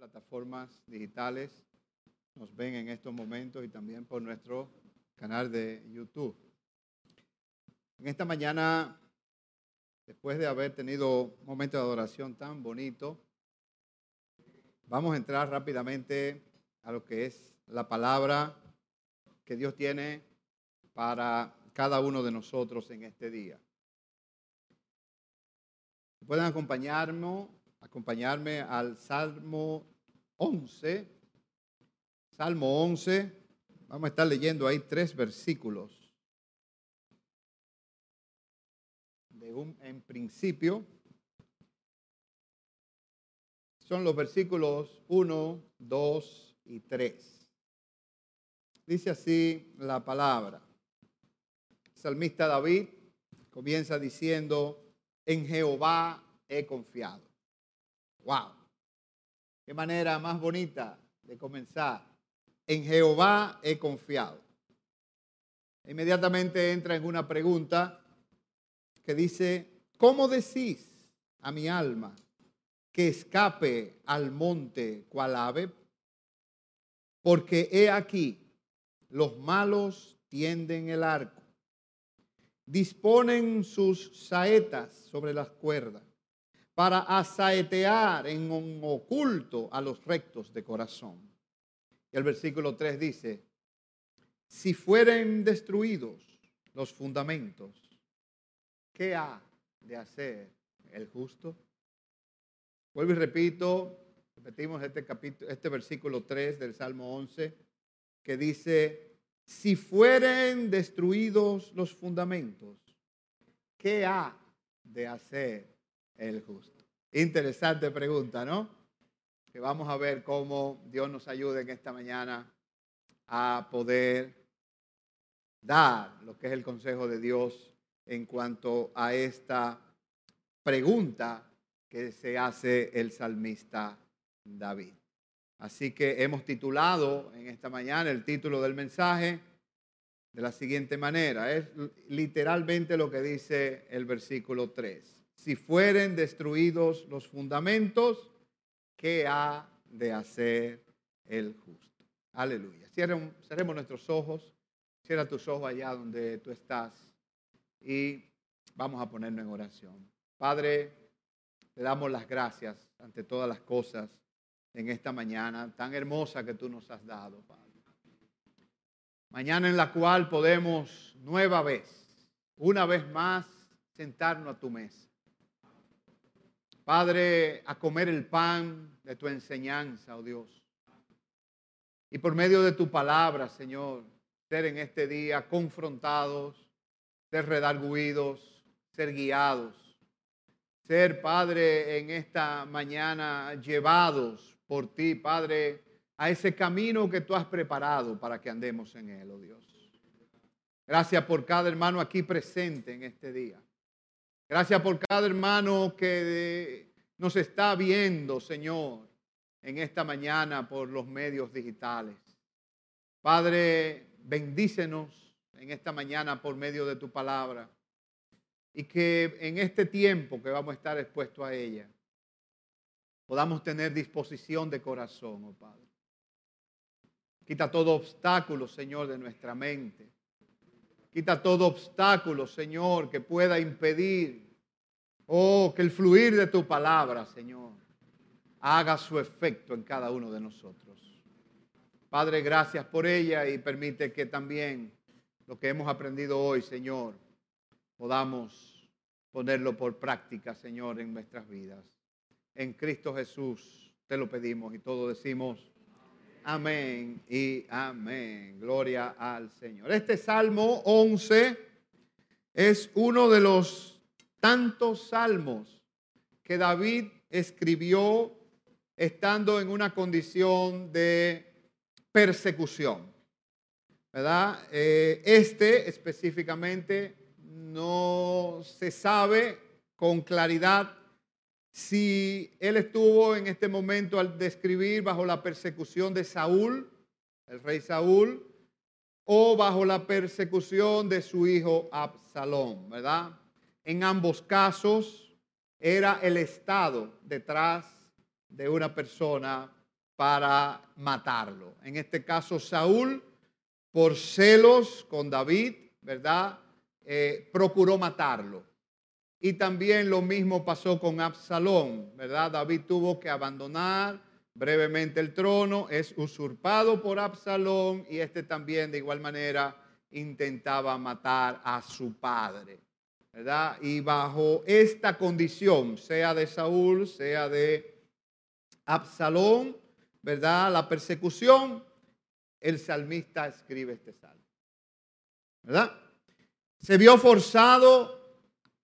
plataformas digitales nos ven en estos momentos y también por nuestro canal de YouTube. En esta mañana, después de haber tenido un momento de adoración tan bonito, vamos a entrar rápidamente a lo que es la palabra que Dios tiene para cada uno de nosotros en este día. Pueden acompañarme, acompañarme al Salmo 11. Salmo 11. Vamos a estar leyendo ahí tres versículos. De un, en principio, son los versículos 1, 2 y 3. Dice así la palabra. salmista David comienza diciendo, en Jehová he confiado. ¡Wow! Qué manera más bonita de comenzar. En Jehová he confiado. Inmediatamente entra en una pregunta que dice, ¿cómo decís a mi alma que escape al monte cual ave? Porque he aquí, los malos tienden el arco disponen sus saetas sobre las cuerdas para asaetear en un oculto a los rectos de corazón. Y el versículo 3 dice, si fueren destruidos los fundamentos, ¿qué ha de hacer el justo? Vuelvo y repito, repetimos este, capítulo, este versículo 3 del Salmo 11, que dice, si fueren destruidos los fundamentos, ¿qué ha de hacer el justo? Interesante pregunta, ¿no? Que vamos a ver cómo Dios nos ayuda en esta mañana a poder dar lo que es el consejo de Dios en cuanto a esta pregunta que se hace el salmista David. Así que hemos titulado en esta mañana el título del mensaje de la siguiente manera. Es literalmente lo que dice el versículo 3. Si fueren destruidos los fundamentos, ¿qué ha de hacer el justo? Aleluya. cerremos nuestros ojos. Cierra tus ojos allá donde tú estás y vamos a ponernos en oración. Padre, te damos las gracias ante todas las cosas en esta mañana tan hermosa que tú nos has dado, Padre. Mañana en la cual podemos nueva vez, una vez más, sentarnos a tu mesa. Padre, a comer el pan de tu enseñanza, oh Dios. Y por medio de tu palabra, Señor, ser en este día confrontados, ser redarguidos, ser guiados. Ser, Padre, en esta mañana llevados por ti, Padre, a ese camino que tú has preparado para que andemos en él, oh Dios. Gracias por cada hermano aquí presente en este día. Gracias por cada hermano que nos está viendo, Señor, en esta mañana por los medios digitales. Padre, bendícenos en esta mañana por medio de tu palabra y que en este tiempo que vamos a estar expuestos a ella, podamos tener disposición de corazón, oh Padre. Quita todo obstáculo, Señor, de nuestra mente. Quita todo obstáculo, Señor, que pueda impedir, oh, que el fluir de tu palabra, Señor, haga su efecto en cada uno de nosotros. Padre, gracias por ella y permite que también lo que hemos aprendido hoy, Señor, podamos ponerlo por práctica, Señor, en nuestras vidas en Cristo Jesús. Te lo pedimos y todos decimos amén y amén. Gloria al Señor. Este Salmo 11 es uno de los tantos salmos que David escribió estando en una condición de persecución. ¿Verdad? Eh, este específicamente no se sabe con claridad si él estuvo en este momento al describir bajo la persecución de Saúl, el rey Saúl, o bajo la persecución de su hijo Absalón, ¿verdad? En ambos casos era el Estado detrás de una persona para matarlo. En este caso, Saúl, por celos con David, ¿verdad? Eh, procuró matarlo. Y también lo mismo pasó con Absalón, ¿verdad? David tuvo que abandonar brevemente el trono, es usurpado por Absalón y este también de igual manera intentaba matar a su padre, ¿verdad? Y bajo esta condición, sea de Saúl, sea de Absalón, ¿verdad? La persecución, el salmista escribe este salmo, ¿verdad? Se vio forzado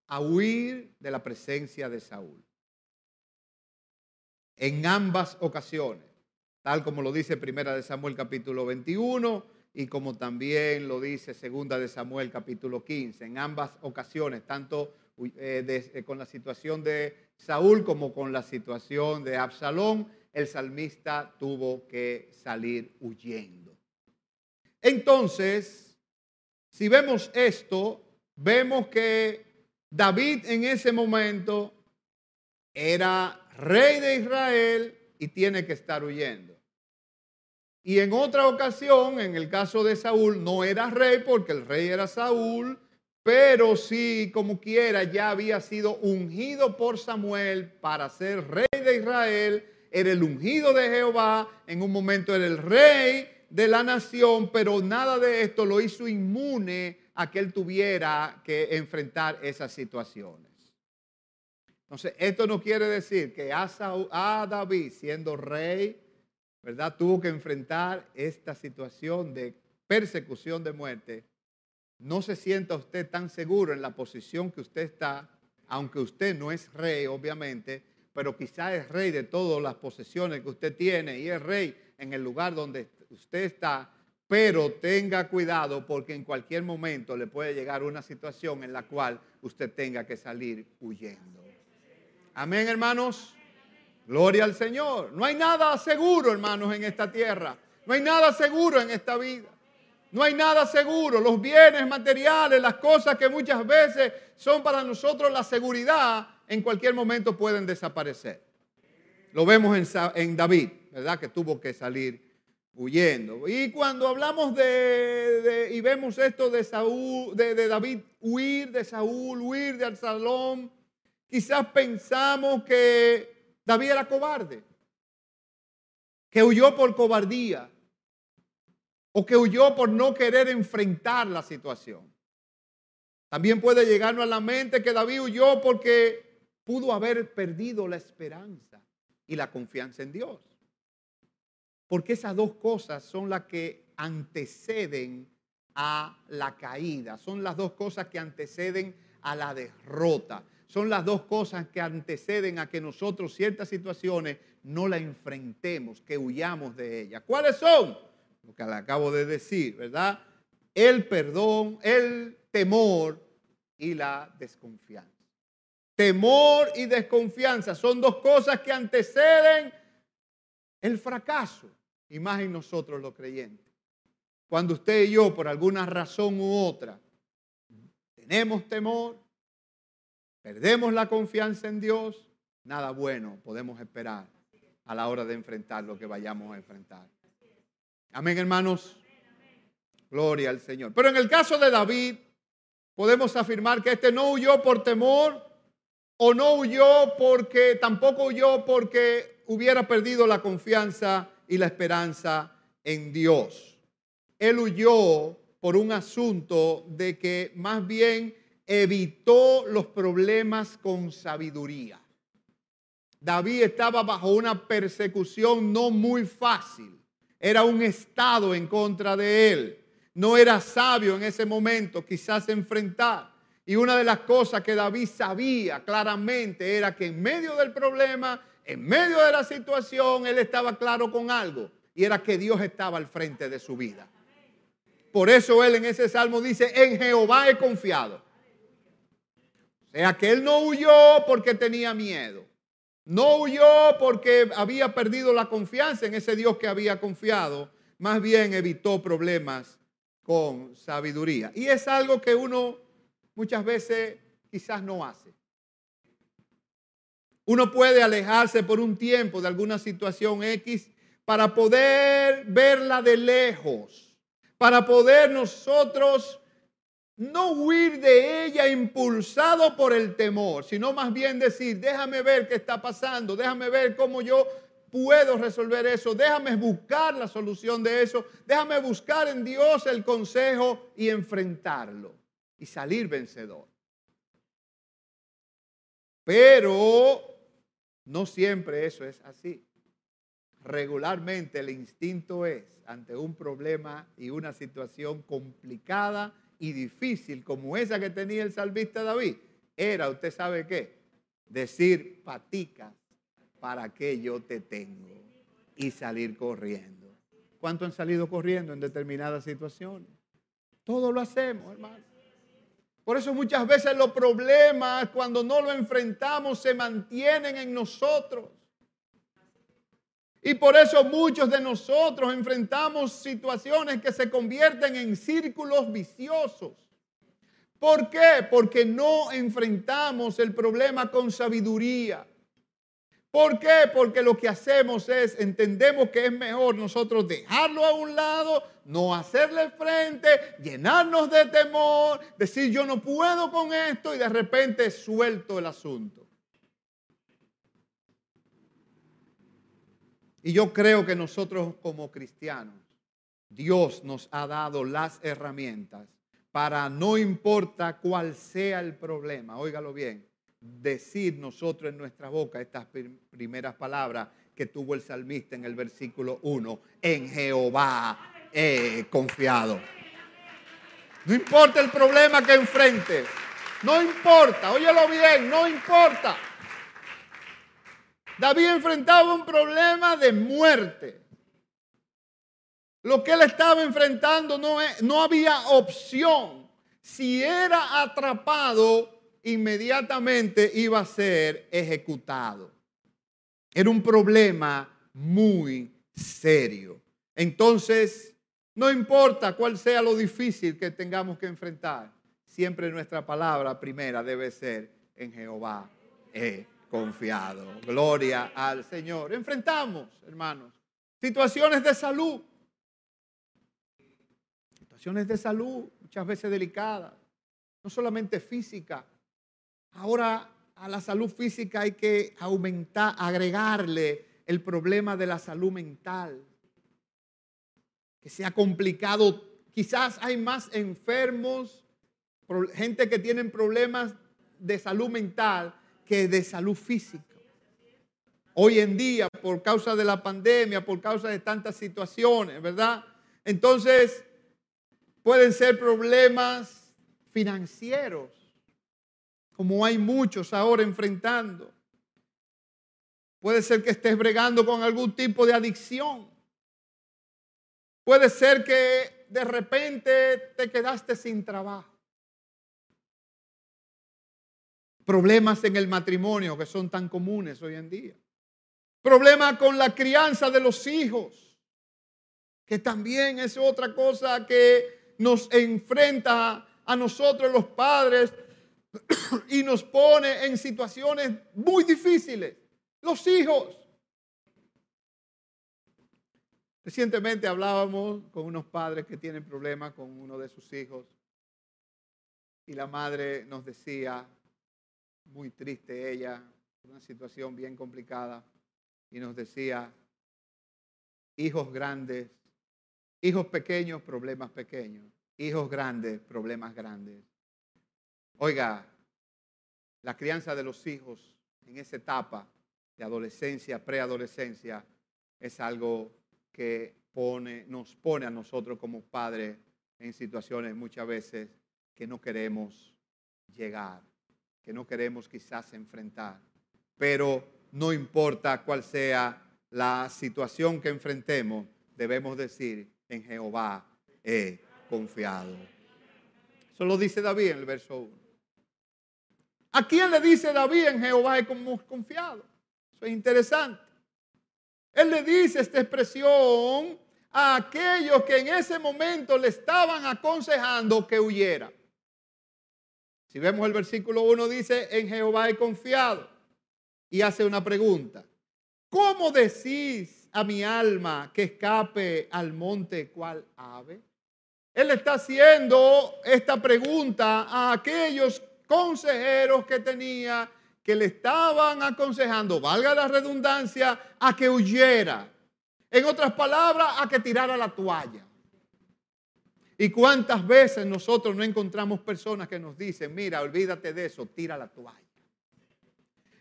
a huir de la presencia de Saúl. En ambas ocasiones, tal como lo dice Primera de Samuel capítulo 21 y como también lo dice Segunda de Samuel capítulo 15. En ambas ocasiones, tanto eh, eh, con la situación de Saúl como con la situación de Absalón, el salmista tuvo que salir huyendo. Entonces, si vemos esto, vemos que David en ese momento era rey de Israel y tiene que estar huyendo. Y en otra ocasión, en el caso de Saúl, no era rey porque el rey era Saúl, pero sí, como quiera, ya había sido ungido por Samuel para ser rey de Israel, era el ungido de Jehová, en un momento era el rey de la nación, pero nada de esto lo hizo inmune a que él tuviera que enfrentar esas situaciones. Entonces, esto no quiere decir que a, David, siendo rey, ¿verdad? Tuvo que enfrentar esta situación de persecución de muerte. No se sienta usted tan seguro en la posición que usted está, aunque usted no es rey, obviamente, pero quizá es rey de todas las posesiones que usted tiene y es rey en el lugar donde usted está, pero tenga cuidado porque en cualquier momento le puede llegar una situación en la cual usted tenga que salir huyendo. Amén, hermanos. Gloria al Señor. No hay nada seguro, hermanos, en esta tierra. No hay nada seguro en esta vida. No hay nada seguro. Los bienes materiales, las cosas que muchas veces son para nosotros la seguridad, en cualquier momento pueden desaparecer. Lo vemos en, David, ¿verdad? Que tuvo que salir huyendo. Y cuando hablamos de, y vemos esto de Saúl, de, David huir de Saúl, huir de Absalón, quizás pensamos que David era cobarde, que huyó por cobardía o que huyó por no querer enfrentar la situación. También puede llegarnos a la mente que David huyó porque pudo haber perdido la esperanza y la confianza en Dios. Porque esas dos cosas son las que anteceden a la caída, son las dos cosas que anteceden a la derrota, son las dos cosas que anteceden a que nosotros ciertas situaciones no la enfrentemos, que huyamos de ellas. ¿Cuáles son? Lo que le acabo de decir, ¿verdad? El perdón, el temor y la desconfianza. Temor y desconfianza son dos cosas que anteceden el fracaso y más en nosotros los creyentes. Cuando usted y yo, por alguna razón u otra, tenemos temor, perdemos la confianza en Dios, nada bueno podemos esperar a la hora de enfrentar lo que vayamos a enfrentar. Amén, hermanos. Gloria al Señor. Pero en el caso de David, podemos afirmar que este no huyó por temor o no huyó porque, tampoco huyó porque hubiera perdido la confianza y la esperanza en Dios. Él huyó por un asunto de que más bien evitó los problemas con sabiduría. David estaba bajo una persecución no muy fácil. Era un estado en contra de él. No era sabio en ese momento quizás enfrentar. Y una de las cosas que David sabía claramente era que en medio del problema en medio de la situación, él estaba claro con algo, y era que Dios estaba al frente de su vida. Por eso él en ese salmo dice, en Jehová he confiado. O sea que él no huyó porque tenía miedo. No huyó porque había perdido la confianza en ese Dios que había confiado. Más bien evitó problemas con sabiduría. Y es algo que uno muchas veces quizás no hace. Uno puede alejarse por un tiempo de alguna situación X, para poder verla de lejos, para poder nosotros no huir de ella impulsado por el temor, sino más bien decir, déjame ver qué está pasando, déjame ver cómo yo puedo resolver eso, déjame buscar la solución de eso, déjame buscar en Dios el consejo y enfrentarlo y salir vencedor. Pero no siempre eso es así regularmente el instinto es, ante un problema y una situación complicada y difícil como esa que tenía el salvista David, era, usted sabe qué, decir paticas para que yo te tengo y salir corriendo. ¿Cuánto han salido corriendo en determinadas situaciones? Todo lo hacemos, hermano. Por eso muchas veces los problemas, cuando no lo enfrentamos, se mantienen en nosotros. Y por eso muchos de nosotros enfrentamos situaciones que se convierten en círculos viciosos. ¿Por qué? Porque no enfrentamos el problema con sabiduría. ¿Por qué? Porque lo que hacemos es, entendemos que es mejor nosotros dejarlo a un lado, no hacerle frente, llenarnos de temor, decir yo no puedo con esto y de repente suelto el asunto. Y yo creo que nosotros como cristianos, Dios nos ha dado las herramientas para no importa cuál sea el problema, óigalo bien, decir nosotros en nuestra boca estas primeras palabras que tuvo el salmista en el versículo 1, en Jehová confiado. No importa el problema que enfrente, no importa, óyelo bien, no importa. David enfrentaba un problema de muerte. Lo que él estaba enfrentando no, no había opción. Si era atrapado, inmediatamente iba a ser ejecutado. Era un problema muy serio. Entonces, no importa cuál sea lo difícil que tengamos que enfrentar, siempre nuestra palabra primera debe ser en Jehová confiado. Gloria al Señor. Enfrentamos, hermanos, situaciones de salud. Situaciones de salud, muchas veces delicadas. No solamente física. Ahora a la salud física hay que aumentar, agregarle el problema de la salud mental. Que se ha complicado. Quizás hay más enfermos, gente que tienen problemas de salud mental que de salud física. Hoy en día, por causa de la pandemia, por causa de tantas situaciones, ¿verdad? Entonces, pueden ser problemas financieros, como hay muchos ahora enfrentando. Puede ser que estés bregando con algún tipo de adicción. Puede ser que de repente te quedaste sin trabajo. Problemas en el matrimonio que son tan comunes hoy en día. Problemas con la crianza de los hijos, que también es otra cosa que nos enfrenta a nosotros los padres y nos pone en situaciones muy difíciles. Los hijos. Recientemente hablábamos con unos padres que tienen problemas con uno de sus hijos y la madre nos decía, muy triste ella, una situación bien complicada, y nos decía, hijos grandes, hijos pequeños, problemas pequeños, hijos grandes, problemas grandes. Oiga, la crianza de los hijos en esa etapa de adolescencia, preadolescencia, es algo que pone, nos pone a nosotros como padres en situaciones muchas veces que no queremos llegar que no queremos quizás enfrentar. Pero no importa cuál sea la situación que enfrentemos, debemos decir, en Jehová he confiado. Eso lo dice David en el verso 1. ¿A quién le dice David en Jehová he confiado? Eso es interesante. Él le dice esta expresión a aquellos que en ese momento le estaban aconsejando que huyera. Si vemos el versículo 1 dice, en Jehová he confiado. Y hace una pregunta. ¿Cómo decís a mi alma que escape al monte cual ave? Él está haciendo esta pregunta a aquellos consejeros que tenía que le estaban aconsejando, valga la redundancia, a que huyera. En otras palabras, a que tirara la toalla. ¿Y cuántas veces nosotros no encontramos personas que nos dicen, mira, olvídate de eso, tira la toalla?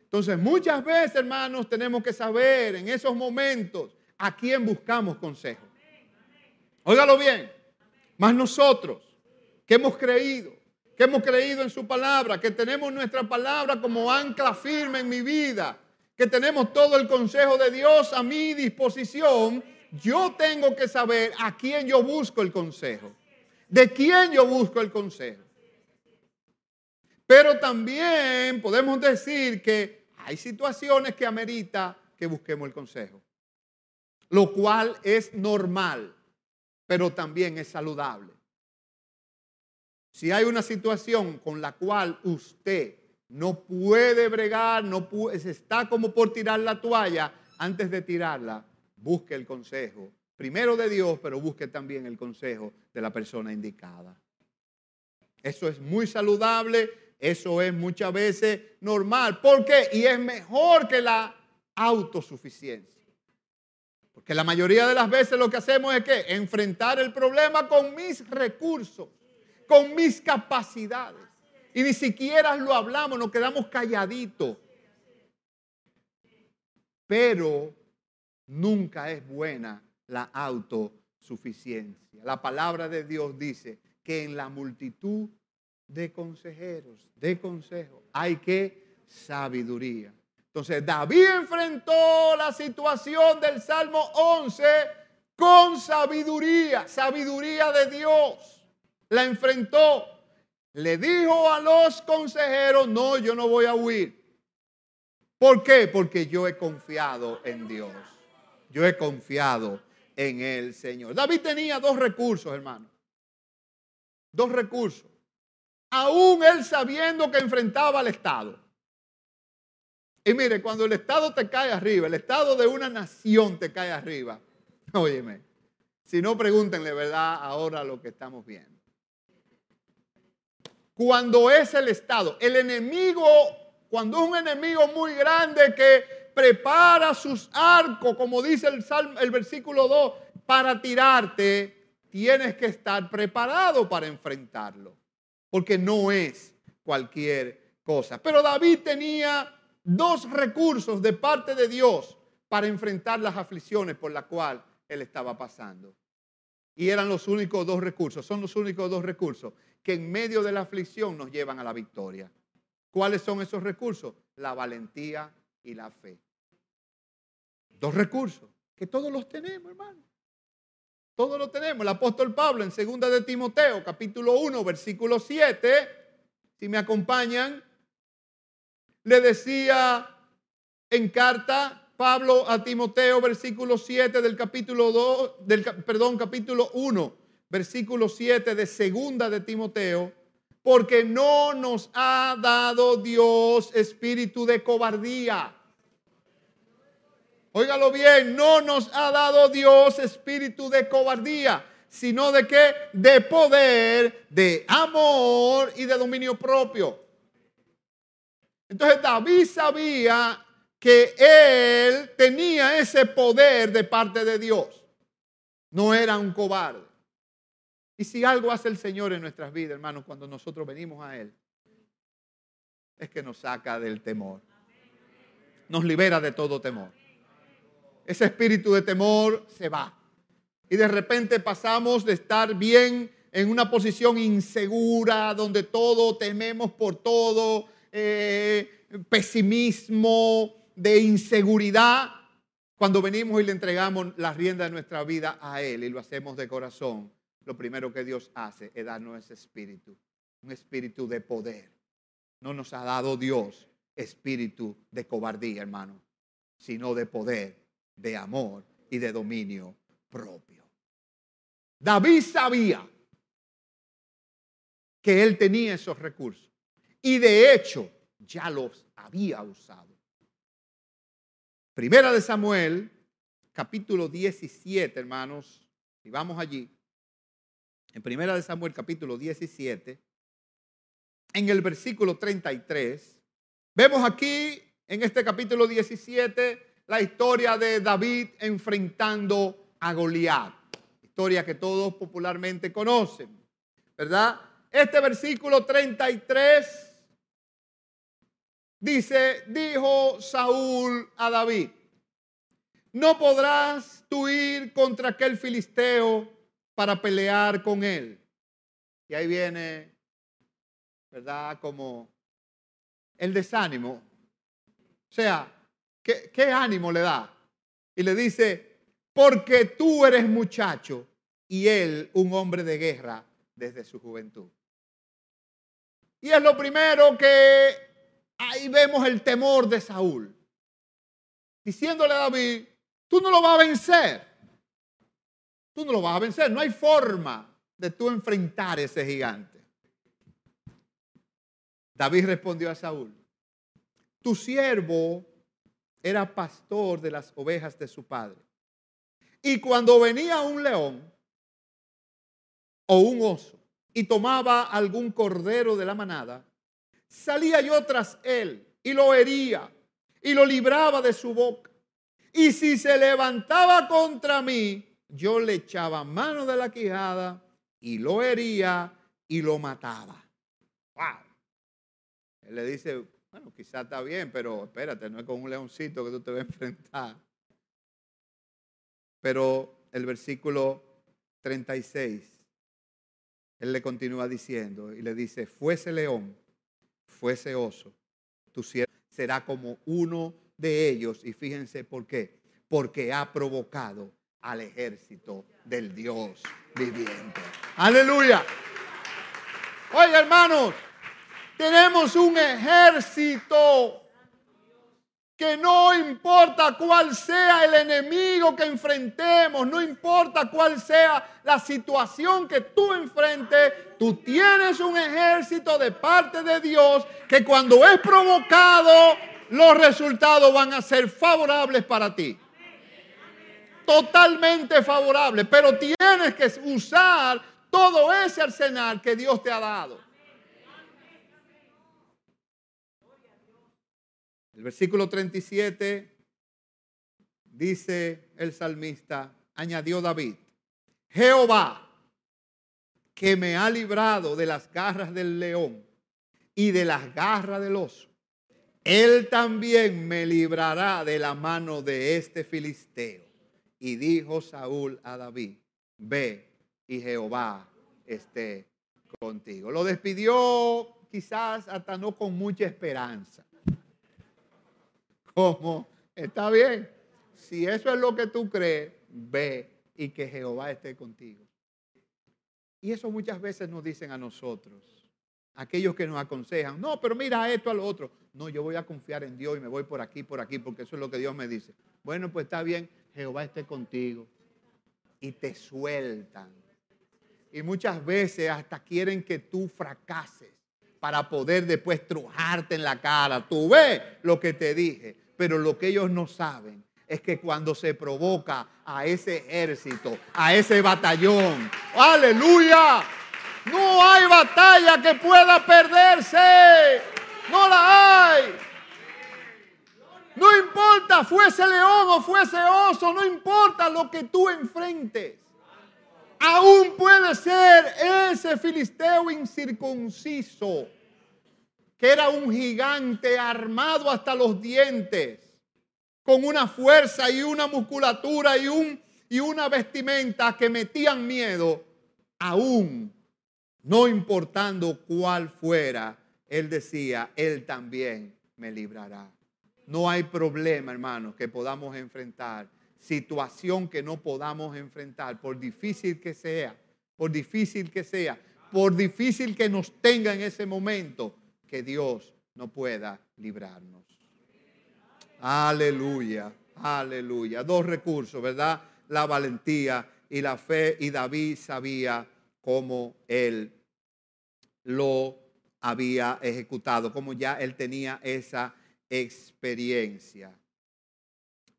Entonces, muchas veces, hermanos, tenemos que saber en esos momentos a quién buscamos consejo. Óigalo bien, más nosotros que hemos creído, que hemos creído en su palabra, que tenemos nuestra palabra como ancla firme en mi vida, que tenemos todo el consejo de Dios a mi disposición, yo tengo que saber a quién yo busco el consejo. ¿De quién yo busco el consejo? Pero también podemos decir que hay situaciones que amerita que busquemos el consejo, lo cual es normal, pero también es saludable. Si hay una situación con la cual usted no puede bregar, no puede, está como por tirar la toalla, antes de tirarla, busque el consejo primero de Dios, pero busque también el consejo de la persona indicada. Eso es muy saludable, eso es muchas veces normal. ¿Por qué? Y es mejor que la autosuficiencia. Porque la mayoría de las veces lo que hacemos es que enfrentar el problema con mis recursos, con mis capacidades. Y ni siquiera lo hablamos, nos quedamos calladitos. Pero nunca es buena la autosuficiencia. La palabra de Dios dice que en la multitud de consejeros, de consejos, hay que sabiduría. Entonces David enfrentó la situación del Salmo 11 con sabiduría, sabiduría de Dios. La enfrentó. Le dijo a los consejeros, no, yo no voy a huir. ¿Por qué? Porque yo he confiado en Dios. Yo he confiado en el Señor. David tenía dos recursos, hermano. Dos recursos. Aún él sabiendo que enfrentaba al Estado. Y mire, cuando el Estado te cae arriba, el Estado de una nación te cae arriba, óyeme, si no pregúntenle, ¿verdad? Ahora lo que estamos viendo. Cuando es el Estado, el enemigo, cuando es un enemigo muy grande que prepara sus arcos, como dice el, salmo, el versículo 2, para tirarte, tienes que estar preparado para enfrentarlo, porque no es cualquier cosa. Pero David tenía dos recursos de parte de Dios para enfrentar las aflicciones por las cuales él estaba pasando. Y eran los únicos dos recursos, son los únicos dos recursos que en medio de la aflicción nos llevan a la victoria. ¿Cuáles son esos recursos? La valentía y la fe. Dos recursos que todos los tenemos, hermano. Todos los tenemos. El apóstol Pablo en segunda de Timoteo, capítulo 1, versículo 7, si me acompañan, le decía en carta Pablo a Timoteo, versículo 7 del capítulo 2, del, perdón, capítulo 1, versículo 7 de segunda de Timoteo, porque no nos ha dado Dios espíritu de cobardía Óigalo bien, no nos ha dado Dios espíritu de cobardía, sino de qué? De poder, de amor y de dominio propio. Entonces David sabía que él tenía ese poder de parte de Dios. No era un cobarde. Y si algo hace el Señor en nuestras vidas, hermanos, cuando nosotros venimos a Él, es que nos saca del temor. Nos libera de todo temor ese espíritu de temor se va. Y de repente pasamos de estar bien en una posición insegura, donde todo tememos por todo, eh, pesimismo, de inseguridad, cuando venimos y le entregamos la rienda de nuestra vida a Él y lo hacemos de corazón, lo primero que Dios hace es darnos ese espíritu, un espíritu de poder. No nos ha dado Dios espíritu de cobardía, hermano, sino de poder de amor y de dominio propio. David sabía que él tenía esos recursos y de hecho ya los había usado. Primera de Samuel, capítulo 17, hermanos, y vamos allí. En primera de Samuel capítulo 17, en el versículo 33, vemos aquí en este capítulo 17 la historia de David enfrentando a Goliat. Historia que todos popularmente conocen, ¿verdad? Este versículo 33 dice, dijo Saúl a David, no podrás tú ir contra aquel filisteo para pelear con él. Y ahí viene, ¿verdad? Como el desánimo. O sea, ¿qué, qué ánimo le da? Y le dice, porque tú eres muchacho y él un hombre de guerra desde su juventud. Y es lo primero que ahí vemos el temor de Saúl. Diciéndole a David, Tú no lo vas a vencer. Tú no lo vas a vencer. No hay forma de tú enfrentar ese gigante. David respondió a Saúl, tu siervo era pastor de las ovejas de su padre. Y cuando venía un león o un oso y tomaba algún cordero de la manada, salía yo tras él y lo hería y lo libraba de su boca y si se levantaba contra mí, yo le echaba mano de la quijada y lo hería y lo mataba. ¡Wow! Él le dice, bueno, quizás está bien, pero espérate, no es con un leoncito que tú te vas a enfrentar. Pero el versículo 36, él le continúa diciendo y le dice, fuese león, fuese oso, tu siervo será como uno de ellos. Y fíjense por qué. Porque ha provocado al ejército del Dios viviente. Aleluya. Oye, hermanos, tenemos un ejército que no importa cuál sea el enemigo que enfrentemos, no importa cuál sea la situación que tú enfrentes, tú tienes un ejército de parte de Dios que cuando es provocado los resultados van a ser favorables para ti. Totalmente favorables, pero tienes que usar todo ese arsenal que Dios te ha dado. El versículo 37 dice el salmista, añadió David, Jehová, que me ha librado de las garras del león y de las garras del oso él también me librará de la mano de este filisteo. Y dijo Saúl a David, ve y Jehová esté contigo. Lo despidió quizás hasta no con mucha esperanza. Como, está bien, si eso es lo que tú crees, ve y que Jehová esté contigo. Y eso muchas veces nos dicen a nosotros aquellos que nos aconsejan, no, pero mira esto a lo otro. No, yo voy a confiar en Dios y me voy por aquí, por aquí, porque eso es lo que Dios me dice. Bueno, pues está bien, Jehová esté contigo. Y te sueltan. Y muchas veces hasta quieren que tú fracases para poder después trujarte en la cara. Tú ves lo que te dije, pero lo que ellos no saben es que cuando se provoca a ese ejército, a ese batallón, aleluya, no hay batalla que pueda perderse. No la hay. No importa, fuese león o fuese oso, no importa lo que tú enfrentes. Aún puede ser ese filisteo incircunciso, que era un gigante armado hasta los dientes, con una fuerza y una musculatura y, un, y una vestimenta que metían miedo, aún no importando cuál fuera, Él decía, Él también me librará. No hay problema, hermanos, que podamos enfrentar, situación que no podamos enfrentar, por difícil que sea, por difícil que sea, por difícil que nos tenga en ese momento, que Dios no pueda librarnos. Aleluya, aleluya. Dos recursos, ¿verdad? La valentía y la fe. Y David sabía cómo él lo había ejecutado, como ya él tenía esa experiencia.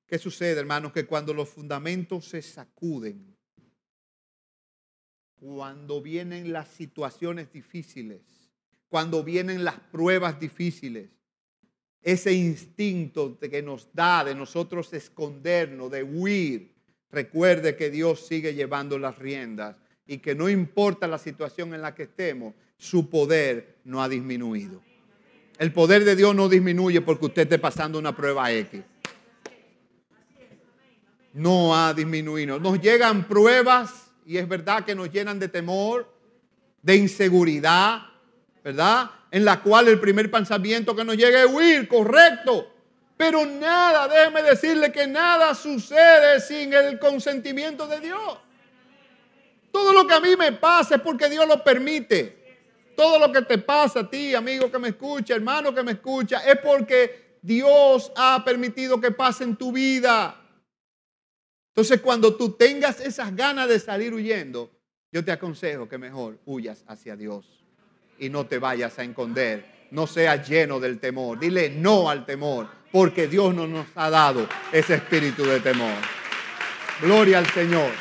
¿Qué sucede, hermanos? Que cuando los fundamentos se sacuden, cuando vienen las situaciones difíciles, cuando vienen las pruebas difíciles, ese instinto que nos da de nosotros escondernos, de huir, recuerde que Dios sigue llevando las riendas y que no importa la situación en la que estemos, su poder no ha disminuido. El poder de Dios no disminuye porque usted esté pasando una prueba X. No ha disminuido. Nos llegan pruebas y es verdad que nos llenan de temor, de inseguridad, ¿verdad? en la cual el primer pensamiento que nos llegue es huir, correcto. Pero nada, déjeme decirle que nada sucede sin el consentimiento de Dios. Todo lo que a mí me pasa es porque Dios lo permite. Todo lo que te pasa a ti, amigo que me escucha, hermano que me escucha, es porque Dios ha permitido que pase en tu vida. Entonces, cuando tú tengas esas ganas de salir huyendo, yo te aconsejo que mejor huyas hacia Dios y no te vayas a esconder. No seas lleno del temor. Dile no al temor, porque Dios no nos ha dado ese espíritu de temor. Gloria al Señor.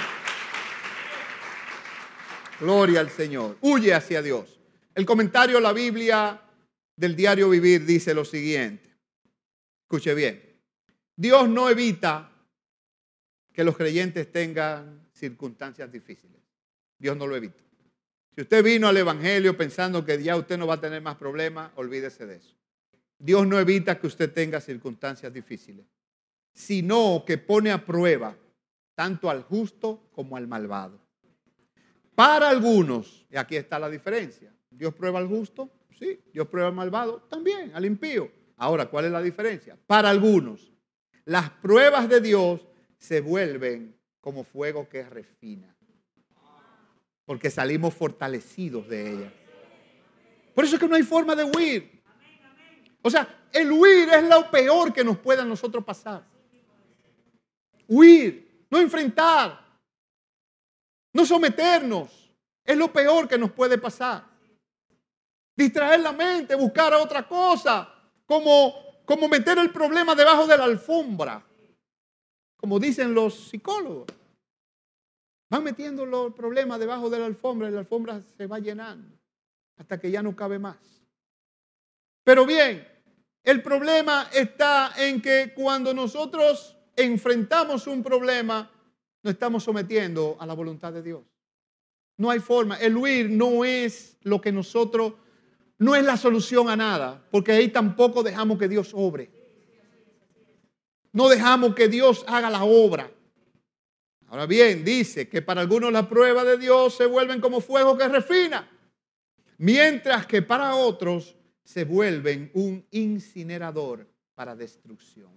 Gloria al Señor. Huye hacia Dios. El comentario a la Biblia del diario vivir dice lo siguiente. Escuche bien. Dios no evita que los creyentes tengan circunstancias difíciles. Dios no lo evita. Si usted vino al Evangelio pensando que ya usted no va a tener más problemas, olvídese de eso. Dios no evita que usted tenga circunstancias difíciles, sino que pone a prueba tanto al justo como al malvado. Para algunos, y aquí está la diferencia, Dios prueba al justo, sí, Dios prueba al malvado, también, al impío. Ahora, ¿cuál es la diferencia? Para algunos, las pruebas de Dios se vuelven como fuego que refina porque salimos fortalecidos de ella. Por eso es que no hay forma de huir. O sea, el huir es lo peor que nos puede a nosotros pasar. Huir, no enfrentar, no someternos, es lo peor que nos puede pasar. Distraer la mente, buscar otra cosa, como, como meter el problema debajo de la alfombra, como dicen los psicólogos. Van metiendo los problemas debajo de la alfombra y la alfombra se va llenando hasta que ya no cabe más. Pero bien, el problema está en que cuando nosotros enfrentamos un problema, nos estamos sometiendo a la voluntad de Dios. No hay forma. El huir no es lo que nosotros, no es la solución a nada, porque ahí tampoco dejamos que Dios obre. No dejamos que Dios haga la obra. Ahora bien, dice que para algunos las pruebas de Dios se vuelven como fuego que refina, mientras que para otros se vuelven un incinerador para destrucción.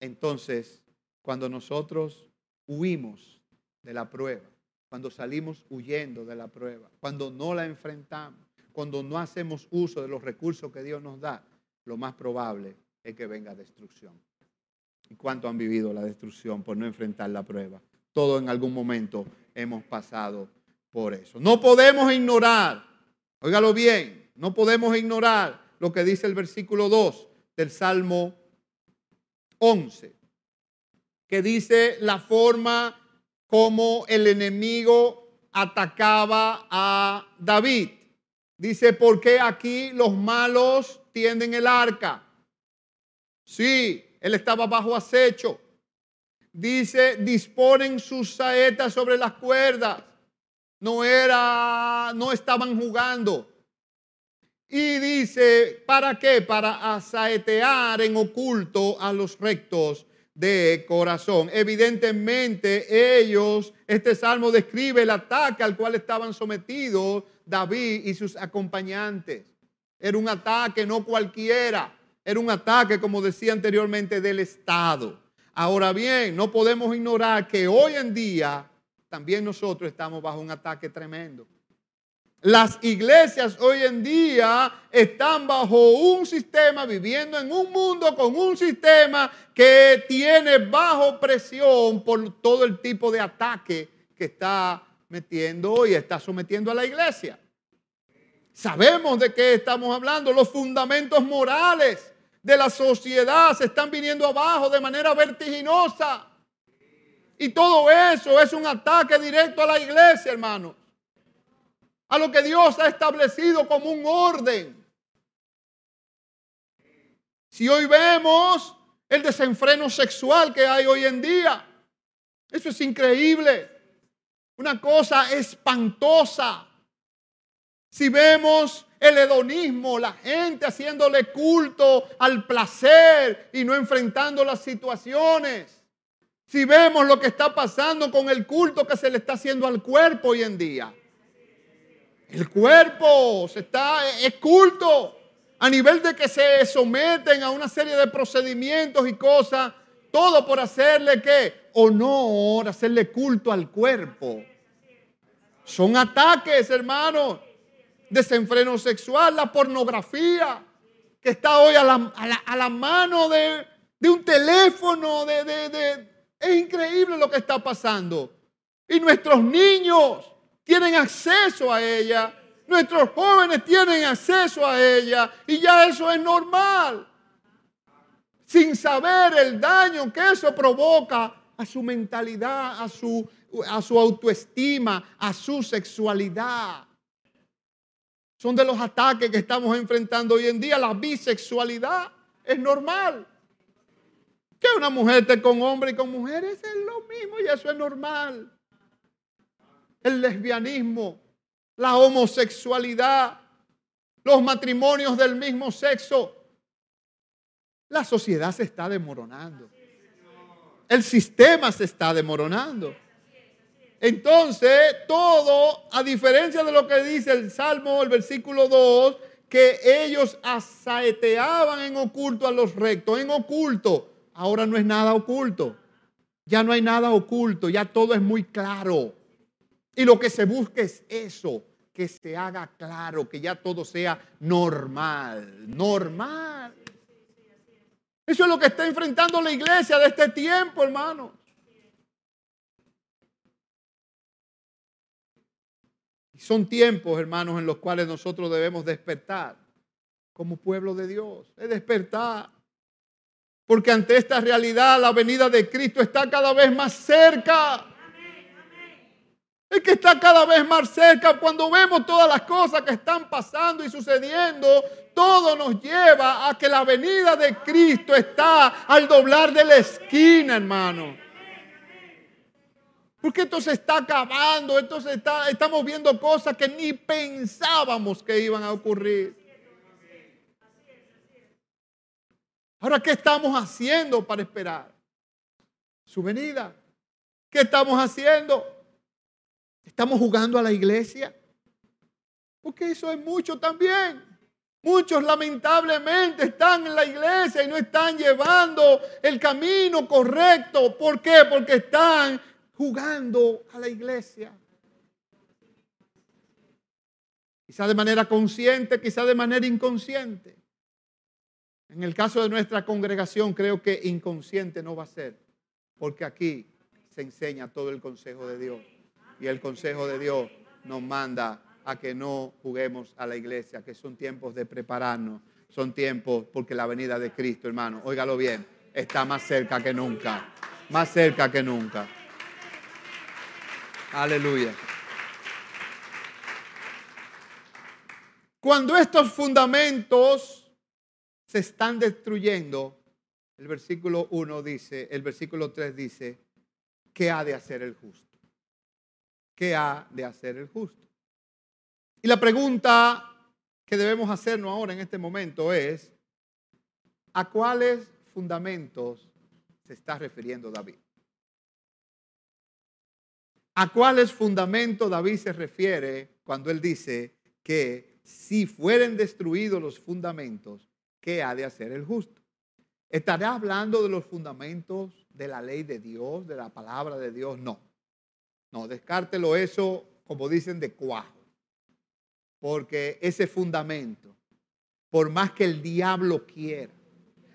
Entonces, cuando nosotros huimos de la prueba, cuando salimos huyendo de la prueba, cuando no la enfrentamos, cuando no hacemos uso de los recursos que Dios nos da, lo más probable es que venga destrucción. ¿Y cuánto han vivido la destrucción por no enfrentar la prueba? Todo en algún momento hemos pasado por eso. No podemos ignorar, óigalo bien, no podemos ignorar lo que dice el versículo 2 del Salmo 11, que dice la forma como el enemigo atacaba a David. Dice, ¿por qué aquí los malos tienden el arca? Sí, él estaba bajo acecho. Dice, disponen sus saetas sobre las cuerdas. No era, no estaban jugando. Y dice, ¿para qué? Para asaetear en oculto a los rectos de corazón. Evidentemente ellos, este salmo describe el ataque al cual estaban sometidos David y sus acompañantes. Era un ataque no cualquiera. Era un ataque, como decía anteriormente, del Estado. Ahora bien, no podemos ignorar que hoy en día también nosotros estamos bajo un ataque tremendo. Las iglesias hoy en día están bajo un sistema, viviendo en un mundo con un sistema que tiene bajo presión por todo el tipo de ataque que está metiendo y está sometiendo a la iglesia. Sabemos de qué estamos hablando, los fundamentos morales de la sociedad se están viniendo abajo de manera vertiginosa. Y todo eso es un ataque directo a la iglesia, hermanos. A lo que Dios ha establecido como un orden. Si hoy vemos el desenfreno sexual que hay hoy en día, eso es increíble. Una cosa espantosa. Si vemos el hedonismo, la gente haciéndole culto al placer y no enfrentando las situaciones. Si vemos lo que está pasando con el culto que se le está haciendo al cuerpo hoy en día. El cuerpo se está es culto a nivel de que se someten a una serie de procedimientos y cosas, todo por hacerle qué? Honor, hacerle culto al cuerpo. Son ataques, hermanos. Desenfreno sexual, la pornografía, que está hoy a la, mano de, un teléfono. es increíble lo que está pasando. Y nuestros niños tienen acceso a ella Nuestros jóvenes tienen acceso a ella y ya eso es normal. Sin saber el daño que eso provoca a su mentalidad, a su, a su autoestima, a su sexualidad. Son de los ataques que estamos enfrentando hoy en día. La bisexualidad es normal. Que una mujer esté con hombre y con mujeres es lo mismo y eso es normal. El lesbianismo la homosexualidad, los matrimonios del mismo sexo. La sociedad se está demoronando. El sistema se está demoronando. Entonces, todo, a diferencia de lo que dice el Salmo, el versículo 2, que ellos asaeteaban en oculto a los rectos, en oculto. Ahora no es nada oculto. Ya no hay nada oculto, ya todo es muy claro. Y lo que se busca es eso, que se haga claro, que ya todo sea normal, normal. Eso es lo que está enfrentando la iglesia de este tiempo, hermano. Son tiempos, hermanos, en los cuales nosotros debemos despertar como pueblo de Dios. Es despertar. Porque ante esta realidad la venida de Cristo está cada vez más cerca. Es que está cada vez más cerca. Cuando vemos todas las cosas que están pasando y sucediendo, todo nos lleva a que la venida de Cristo está al doblar de la esquina, hermano. Porque esto se está acabando, entonces está, estamos viendo cosas que ni pensábamos que iban a ocurrir. Ahora, ¿qué estamos haciendo para esperar su venida? ¿Qué estamos haciendo? ¿Estamos jugando a la iglesia? Porque eso es mucho también. Muchos lamentablemente están en la iglesia y no están llevando el camino correcto. ¿Por qué? Porque están jugando a la iglesia. Quizá de manera consciente, quizá de manera inconsciente. En el caso de nuestra congregación creo que inconsciente no va a ser, porque aquí se enseña todo el consejo de Dios. Y el consejo de Dios nos manda a que no juguemos a la iglesia, que son tiempos de prepararnos, son tiempos porque la venida de Cristo, hermano, óigalo bien, está más cerca que nunca, más cerca que nunca. Aleluya. Cuando estos fundamentos se están destruyendo, el versículo 1 dice, el versículo 3 dice, ¿qué ha de hacer el justo? ¿qué ha de hacer el justo? Y la pregunta que debemos hacernos ahora en este momento es, ¿a cuáles fundamentos se está refiriendo David? ¿A cuáles fundamentos David se refiere cuando él dice que si fueren destruidos los fundamentos, ¿qué ha de hacer el justo? ¿Estará hablando de los fundamentos de la ley de Dios, de la palabra de Dios? No. No, descártelo eso, como dicen, de cuajo. Porque ese fundamento, por más que el diablo quiera,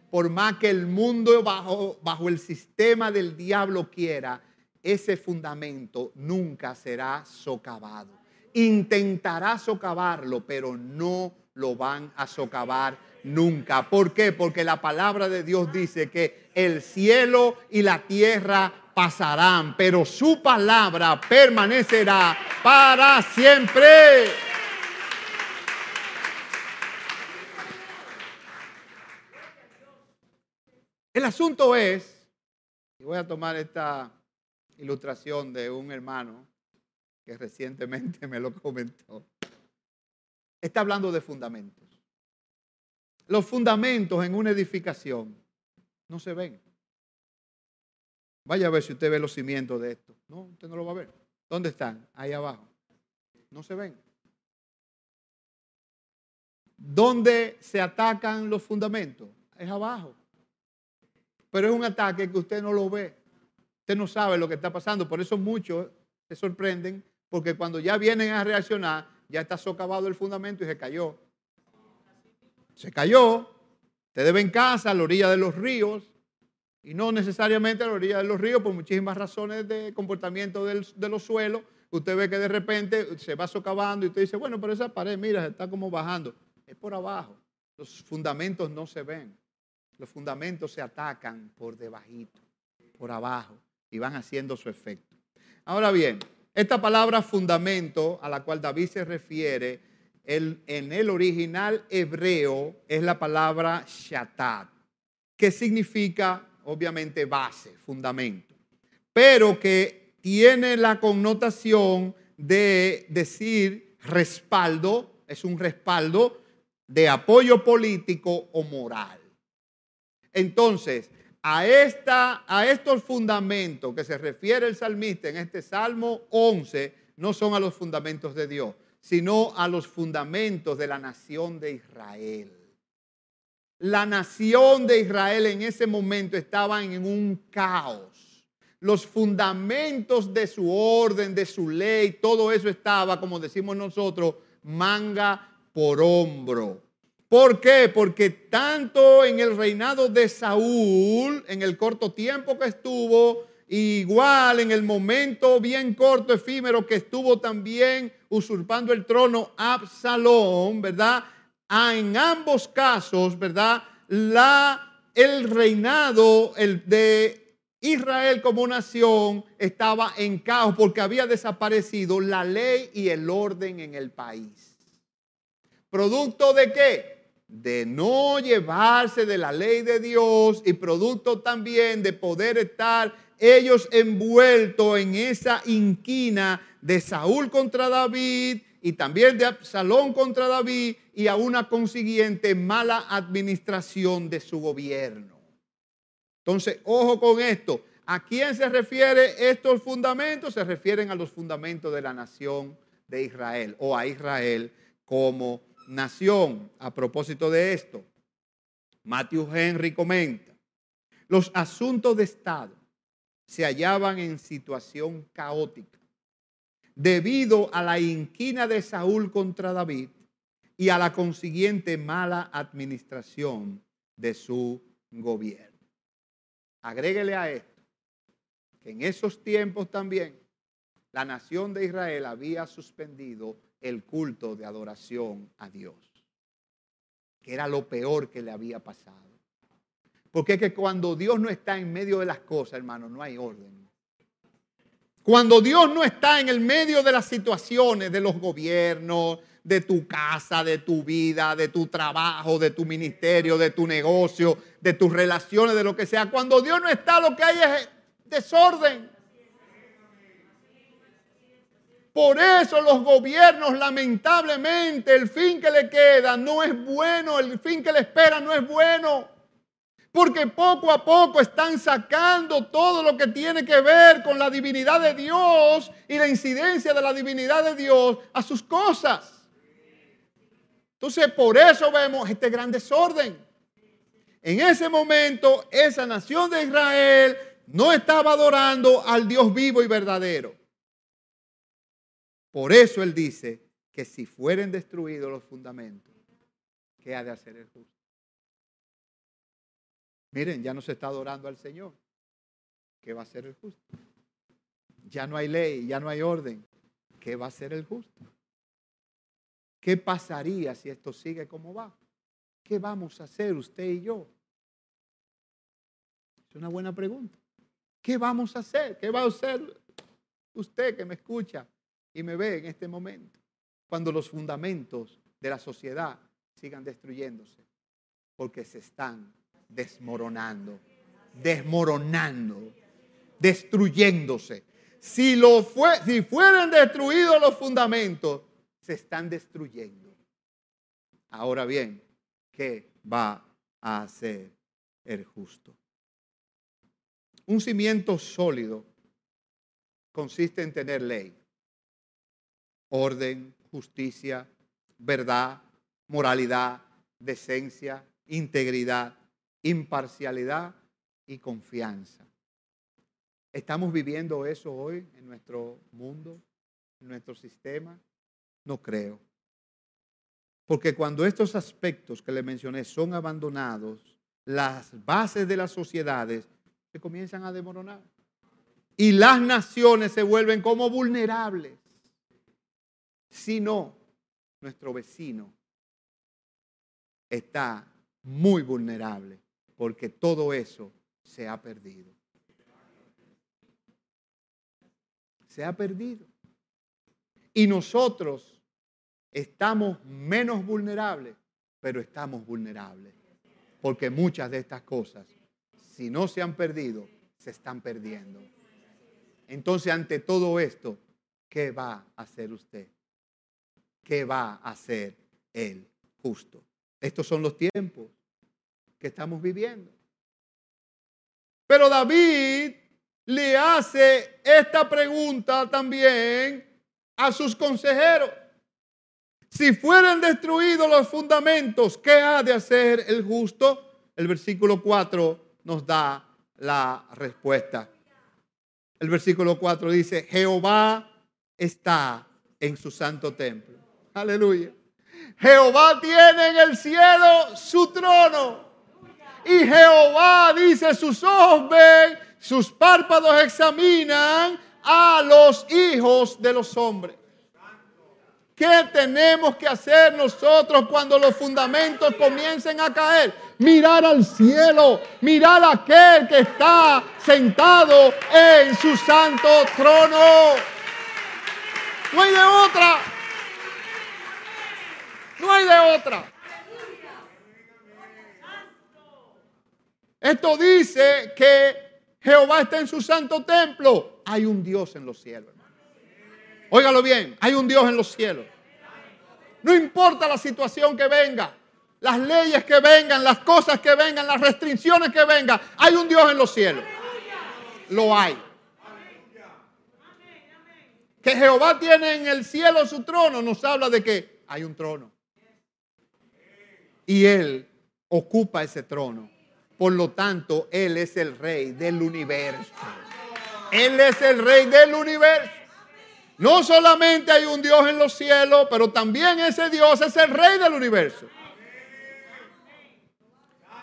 por más que el mundo bajo, bajo el sistema del diablo quiera, ese fundamento nunca será socavado. Intentará socavarlo, pero no lo van a socavar nunca. ¿Por qué? Porque la palabra de Dios dice que el cielo y la tierra pasarán, pero su palabra permanecerá para siempre. El asunto es, y voy a tomar esta ilustración de un hermano que recientemente me lo comentó. Está hablando de fundamentos. Los fundamentos en una edificación no se ven. Vaya a ver si usted ve los cimientos de esto. No, usted no lo va a ver. ¿Dónde están? Ahí abajo. No se ven. ¿Dónde se atacan los fundamentos? Es abajo. Pero es un ataque que usted no lo ve. Usted no sabe lo que está pasando. Por eso muchos se sorprenden, porque cuando ya vienen a reaccionar, ya está socavado el fundamento y se cayó. Se cayó. Usted debe en casa, a la orilla de los ríos, y no necesariamente a la orilla de los ríos por muchísimas razones de comportamiento de los suelos. Usted ve que de repente se va socavando y usted dice, bueno, pero esa pared, mira, está como bajando. Es por abajo. Los fundamentos no se ven. Los fundamentos se atacan por debajito, por abajo, y van haciendo su efecto. Ahora bien, esta palabra fundamento a la cual David se refiere en el original hebreo es la palabra shatat, que significa obviamente base, fundamento, pero que tiene la connotación de decir respaldo, es un respaldo de apoyo político o moral. Entonces, a, esta, a estos fundamentos que se refiere el salmista en este Salmo 11, no son a los fundamentos de Dios, sino a los fundamentos de la nación de Israel. La nación de Israel en ese momento estaba en un caos. Los fundamentos de su orden, de su ley, todo eso estaba, como decimos nosotros, manga por hombro. ¿Por qué? Porque tanto en el reinado de Saúl, en el corto tiempo que estuvo, igual en el momento bien corto, efímero que estuvo también usurpando el trono Absalón, ¿verdad? en ambos casos, ¿verdad? La, el reinado el de Israel como nación estaba en caos porque había desaparecido la ley y el orden en el país. ¿Producto de qué? De no llevarse de la ley de Dios y producto también de poder estar ellos envueltos en esa inquina de Saúl contra David y también de Absalón contra David y a una consiguiente mala administración de su gobierno. Entonces, ojo con esto. ¿A quién se refiere estos fundamentos? Se refieren a los fundamentos de la nación de Israel o a Israel como nación. A propósito de esto, Matthew Henry comenta, los asuntos de Estado se hallaban en situación caótica debido a la inquina de Saúl contra David y a la consiguiente mala administración de su gobierno. Agréguele a esto que en esos tiempos también la nación de Israel había suspendido el culto de adoración a Dios, que era lo peor que le había pasado. Porque es que cuando Dios no está en medio de las cosas, hermano, no hay orden. Cuando Dios no está en el medio de las situaciones, de los gobiernos, de tu casa, de tu vida, de tu trabajo, de tu ministerio, de tu negocio, de tus relaciones, de lo que sea. Cuando Dios no está, lo que hay es desorden. Por eso los gobiernos, lamentablemente, el fin que le queda no es bueno, el fin que le espera no es bueno. Porque poco a poco están sacando todo lo que tiene que ver con la divinidad de Dios y la incidencia de la divinidad de Dios a sus cosas. Entonces, por eso vemos este gran desorden. En ese momento, esa nación de Israel no estaba adorando al Dios vivo y verdadero. Por eso él dice que si fueren destruidos los fundamentos, ¿qué ha de hacer el justo? Miren, ya no se está adorando al Señor. ¿Qué va a hacer el justo? Ya no hay ley, ya no hay orden. ¿Qué va a hacer el justo? ¿Qué pasaría si esto sigue como va? ¿Qué vamos a hacer usted y yo? Es una buena pregunta. ¿Qué vamos a hacer? ¿Qué va a hacer usted que me escucha y me ve en este momento? Cuando los fundamentos de la sociedad sigan destruyéndose, porque se están desmoronando, desmoronando, destruyéndose. Si, lo fue, si fueran destruidos los fundamentos, se están destruyendo. Ahora bien, ¿qué va a hacer el justo? Un cimiento sólido consiste en tener ley, orden, justicia, verdad, moralidad, decencia, integridad, imparcialidad y confianza. ¿Estamos viviendo eso hoy en nuestro mundo, en nuestro sistema? No creo. Porque cuando estos aspectos que le mencioné son abandonados, las bases de las sociedades se comienzan a demoronar. Y las naciones se vuelven como vulnerables. Si no, nuestro vecino está muy vulnerable porque todo eso se ha perdido. Se ha perdido. Y nosotros estamos menos vulnerables, pero estamos vulnerables. Porque muchas de estas cosas, si no se han perdido, se están perdiendo. Entonces, ante todo esto, ¿qué va a hacer usted? ¿Qué va a hacer el justo? Estos son los tiempos que estamos viviendo. Pero David le hace esta pregunta también a sus consejeros. Si fueran destruidos los fundamentos, ¿qué ha de hacer el justo? El versículo 4 nos da la respuesta. El versículo 4 dice, Jehová está en su santo templo. Aleluya. Jehová tiene en el cielo su trono. Y Jehová dice, sus ojos ven, sus párpados examinan a los hijos de los hombres. ¿Qué tenemos que hacer nosotros cuando los fundamentos comiencen a caer? Mirar al cielo, mirar a aquel que está sentado en su santo trono. No hay de otra. No hay de otra. Esto dice que Jehová está en su santo templo. Hay un Dios en los cielos. Óigalo bien, hay un Dios en los cielos. No importa la situación que venga, las leyes que vengan, las cosas que vengan, las restricciones que vengan, hay un Dios en los cielos. Lo hay. Que Jehová tiene en el cielo su trono nos habla de que hay un trono. Y Él ocupa ese trono. Por lo tanto, Él es el rey del universo. Él es el rey del universo. No solamente hay un Dios en los cielos, pero también ese Dios es el rey del universo.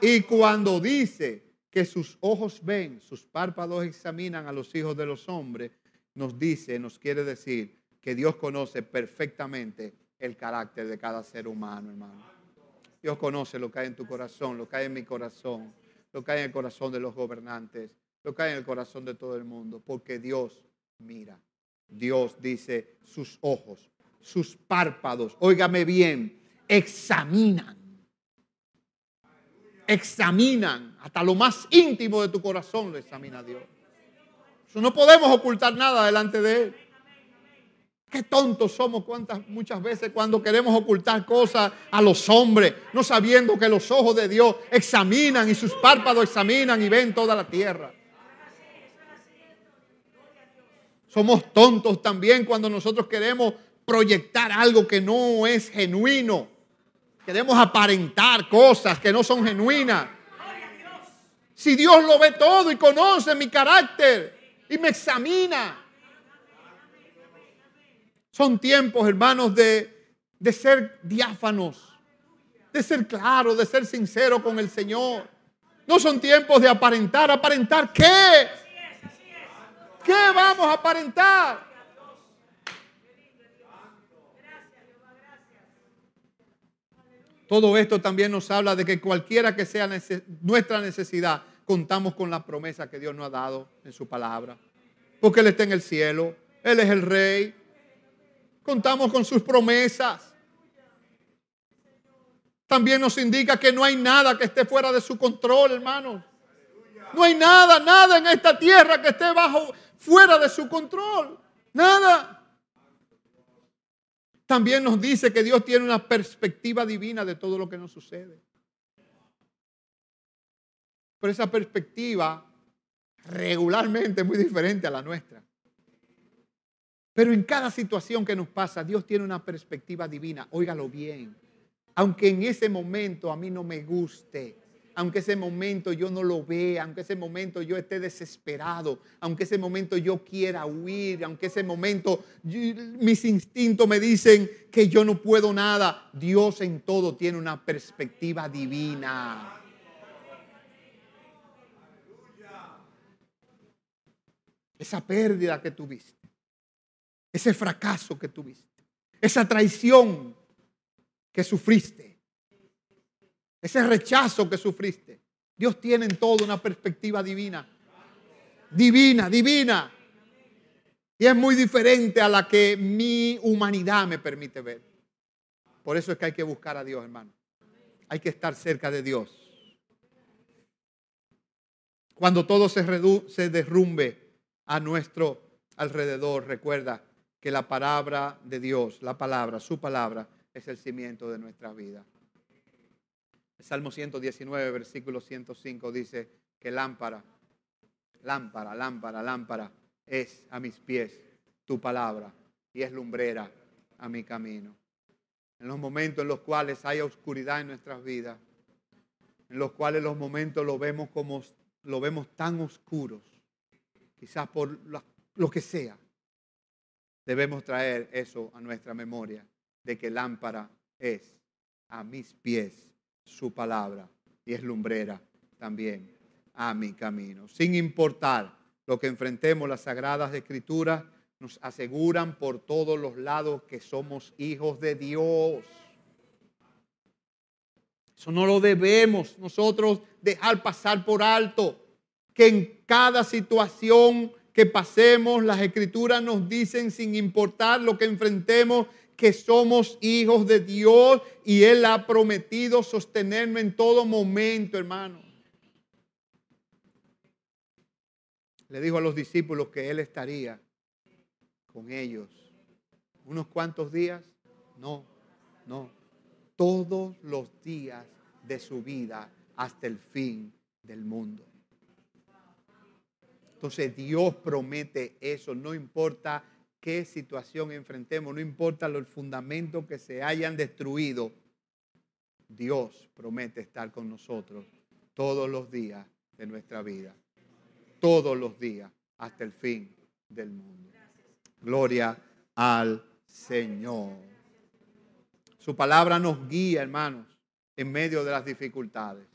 Y cuando dice que sus ojos ven, sus párpados examinan a los hijos de los hombres, nos dice, nos quiere decir que Dios conoce perfectamente el carácter de cada ser humano, hermano. Dios conoce lo que hay en tu corazón, lo que hay en mi corazón, lo que hay en el corazón de los gobernantes, lo que hay en el corazón de todo el mundo, porque Dios mira. Dios dice, sus ojos, sus párpados, óigame bien, examinan. Examinan, hasta lo más íntimo de tu corazón lo examina Dios. no podemos ocultar nada delante de Él. Qué tontos somos cuántas, muchas veces cuando queremos ocultar cosas a los hombres, no sabiendo que los ojos de Dios examinan y sus párpados examinan y ven toda la tierra. Somos tontos también cuando nosotros queremos proyectar algo que no es genuino. Queremos aparentar cosas que no son genuinas. Si Dios lo ve todo y conoce mi carácter y me examina. Son tiempos, hermanos, de, de ser diáfanos, de ser claros, de ser sinceros con el Señor. No son tiempos de aparentar. ¿Aparentar qué? ¿Qué vamos a aparentar? Todo esto también nos habla de que cualquiera que sea nuestra necesidad, contamos con la promesa que Dios nos ha dado en su palabra. Porque Él está en el cielo, Él es el rey. Contamos con sus promesas. También nos indica que no hay nada que esté fuera de su control, hermanos. No hay nada, nada en esta tierra que esté bajo, fuera de su control. Nada. También nos dice que Dios tiene una perspectiva divina de todo lo que nos sucede. Pero esa perspectiva regularmente es muy diferente a la nuestra. Pero en cada situación que nos pasa, Dios tiene una perspectiva divina. Óigalo bien. Aunque en ese momento a mí no me guste, aunque ese momento yo no lo vea, aunque ese momento yo esté desesperado, aunque ese momento yo quiera huir, aunque ese momento mis instintos me dicen que yo no puedo nada, Dios en todo tiene una perspectiva divina. Esa pérdida que tuviste, ese fracaso que tuviste, esa traición que sufriste, ese rechazo que sufriste. Dios tiene en todo una perspectiva divina. Divina, divina. Y es muy diferente a la que mi humanidad me permite ver. Por eso es que hay que buscar a Dios, hermano. Hay que estar cerca de Dios. Cuando todo se, se derrumbe a nuestro alrededor, recuerda que la palabra de Dios, la palabra, su palabra, es el cimiento de nuestra vida. Salmo 119, versículo 105 dice que lámpara, lámpara, lámpara, lámpara es a mis pies tu palabra y es lumbrera a mi camino. En los momentos en los cuales hay oscuridad en nuestras vidas, en los cuales los momentos lo vemos como lo vemos tan oscuros, quizás por lo que sea, debemos traer eso a nuestra memoria de que lámpara es a mis pies su palabra y es lumbrera también a mi camino. Sin importar lo que enfrentemos, las sagradas escrituras nos aseguran por todos los lados que somos hijos de Dios. Eso no lo debemos nosotros dejar pasar por alto. Que en cada situación que pasemos, las escrituras nos dicen, sin importar lo que enfrentemos, que somos hijos de Dios y Él ha prometido sostenerme en todo momento, hermano. Le dijo a los discípulos que Él estaría con ellos. ¿Unos cuantos días? No, no. Todos los días de su vida hasta el fin del mundo. Entonces Dios promete eso, no importa qué situación enfrentemos, no importa los fundamentos que se hayan destruido, Dios promete estar con nosotros todos los días de nuestra vida, todos los días hasta el fin del mundo. Gloria al Señor. Su palabra nos guía, hermanos, en medio de las dificultades.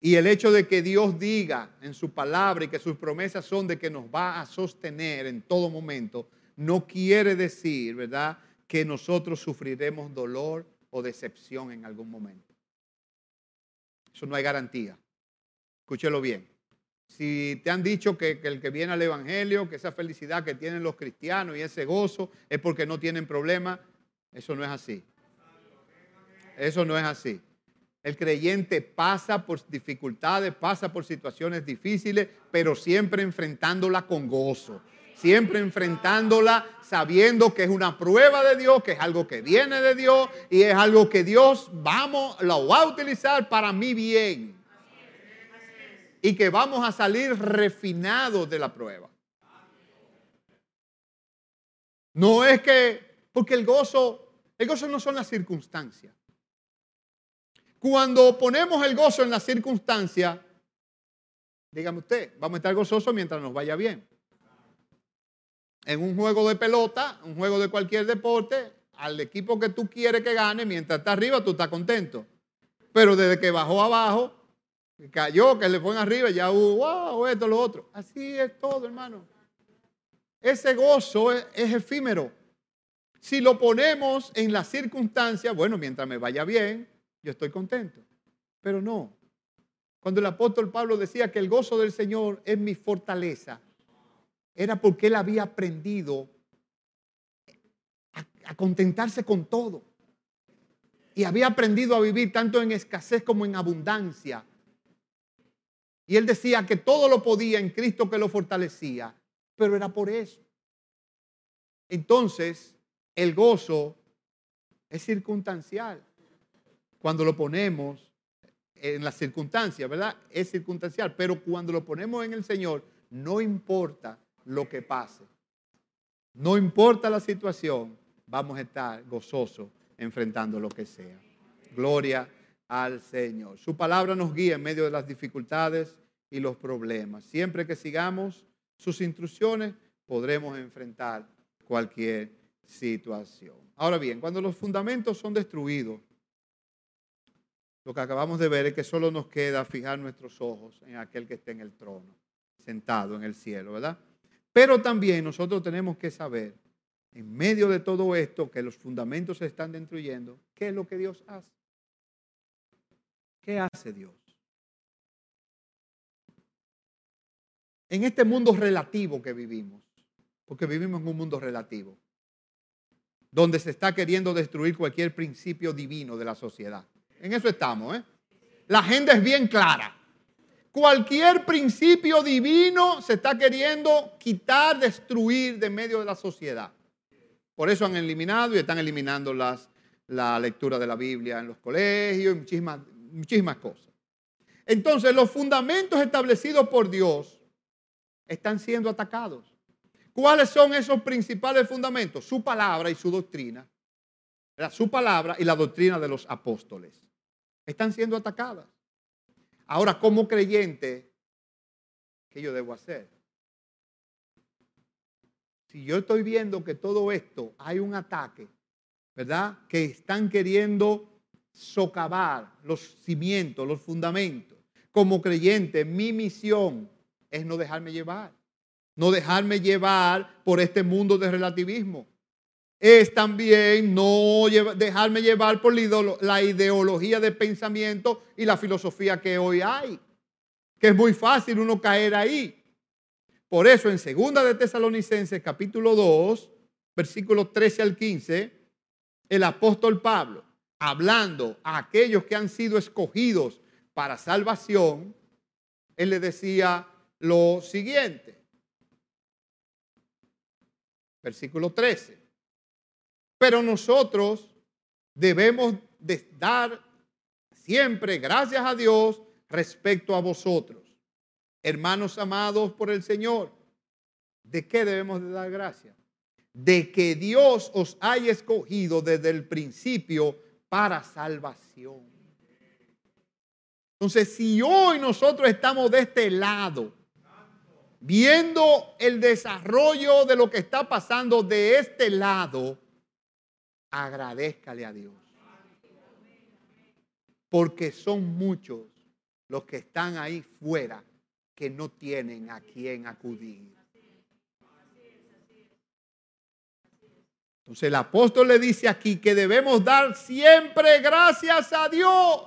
Y el hecho de que Dios diga en su palabra y que sus promesas son de que nos va a sostener en todo momento, no quiere decir, ¿verdad?, que nosotros sufriremos dolor o decepción en algún momento. Eso no hay garantía. Escúchelo bien. Si te han dicho que, que, el que viene al Evangelio, que esa felicidad que tienen los cristianos y ese gozo es porque no tienen problema, eso no es así. Eso no es así. El creyente pasa por dificultades, pasa por situaciones difíciles, pero siempre enfrentándola con gozo. Siempre enfrentándola sabiendo que es una prueba de Dios, que es algo que viene de Dios y es algo que Dios vamos, lo va a utilizar para mi bien. Y que vamos a salir refinados de la prueba. No es que, porque el gozo, el gozo no son las circunstancias. Cuando ponemos el gozo en la circunstancia, dígame usted, vamos a estar gozosos mientras nos vaya bien. En un juego de pelota, un juego de cualquier deporte, al equipo que tú quieres que gane, mientras está arriba, tú estás contento. Pero desde que bajó abajo, cayó, que le fue arriba, ya hubo, wow, esto, lo otro. Así es todo, hermano. Ese gozo es efímero. si lo ponemos en las circunstancias, bueno, mientras me vaya bien, yo estoy contento. Pero no. Cuando el apóstol Pablo decía que el gozo del Señor es mi fortaleza, era porque él había aprendido a, contentarse con todo. Y había aprendido a vivir tanto en escasez como en abundancia. Y él decía que todo lo podía en Cristo que lo fortalecía, pero era por eso. Entonces, el gozo es circunstancial. Cuando lo ponemos en las circunstancias, ¿verdad? Es circunstancial, pero cuando lo ponemos en el Señor, no importa lo que pase. No importa la situación, vamos a estar gozosos enfrentando lo que sea. Gloria al Señor. Su palabra nos guía en medio de las dificultades y los problemas. Siempre que sigamos sus instrucciones, podremos enfrentar cualquier situación. Ahora bien, cuando los fundamentos son destruidos, lo que acabamos de ver es que solo nos queda fijar nuestros ojos en aquel que está en el trono, sentado en el cielo, ¿verdad? Pero también nosotros tenemos que saber, en medio de todo esto, que los fundamentos se están destruyendo, ¿qué es lo que Dios hace? ¿Qué hace Dios? En este mundo relativo que vivimos, porque vivimos en un mundo relativo, donde se está queriendo destruir cualquier principio divino de la sociedad. En eso estamos, ¿eh? La agenda es bien clara. Cualquier principio divino se está queriendo quitar, destruir de medio de la sociedad. Por eso han eliminado y están eliminando las, la lectura de la Biblia en los colegios y muchísimas, muchísimas cosas. Entonces, los fundamentos establecidos por Dios están siendo atacados. ¿Cuáles son esos principales fundamentos? Su palabra y su doctrina. Su palabra y la doctrina de los apóstoles. Están siendo atacadas. Ahora, como creyente, ¿qué yo debo hacer? Si yo estoy viendo que todo esto hay un ataque, ¿verdad? Que están queriendo socavar los cimientos, los fundamentos. Como creyente, mi misión es no dejarme llevar no dejarme llevar por este mundo de relativismo. Es también no dejarme llevar por la ideología de pensamiento y la filosofía que hoy hay, que es muy fácil uno caer ahí. Por eso en segunda de Tesalonicenses capítulo 2, versículos 13 al 15, el apóstol Pablo, hablando a aquellos que han sido escogidos para salvación, él le decía lo siguiente versículo 13. Pero nosotros debemos de dar siempre gracias a Dios respecto a vosotros, hermanos amados por el Señor. ¿De qué debemos de dar gracias? De que Dios os haya escogido desde el principio para salvación. Entonces, si hoy nosotros estamos de este lado, viendo el desarrollo de lo que está pasando de este lado, agradezcale a Dios. Porque son muchos los que están ahí fuera que no tienen a quién acudir. Entonces el apóstol le dice aquí que debemos dar siempre gracias a Dios.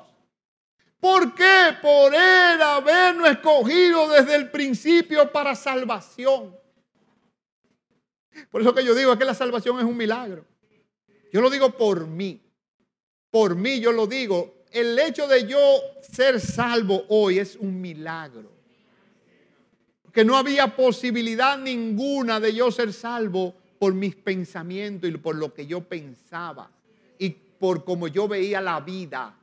¿Por qué? Por Él habernos escogido desde el principio para salvación. Por eso que yo digo que la salvación es un milagro. Yo lo digo por mí. Por mí yo lo digo. El hecho de yo ser salvo hoy es un milagro. Que no había posibilidad ninguna de yo ser salvo por mis pensamientos y por lo que yo pensaba y por cómo yo veía la vida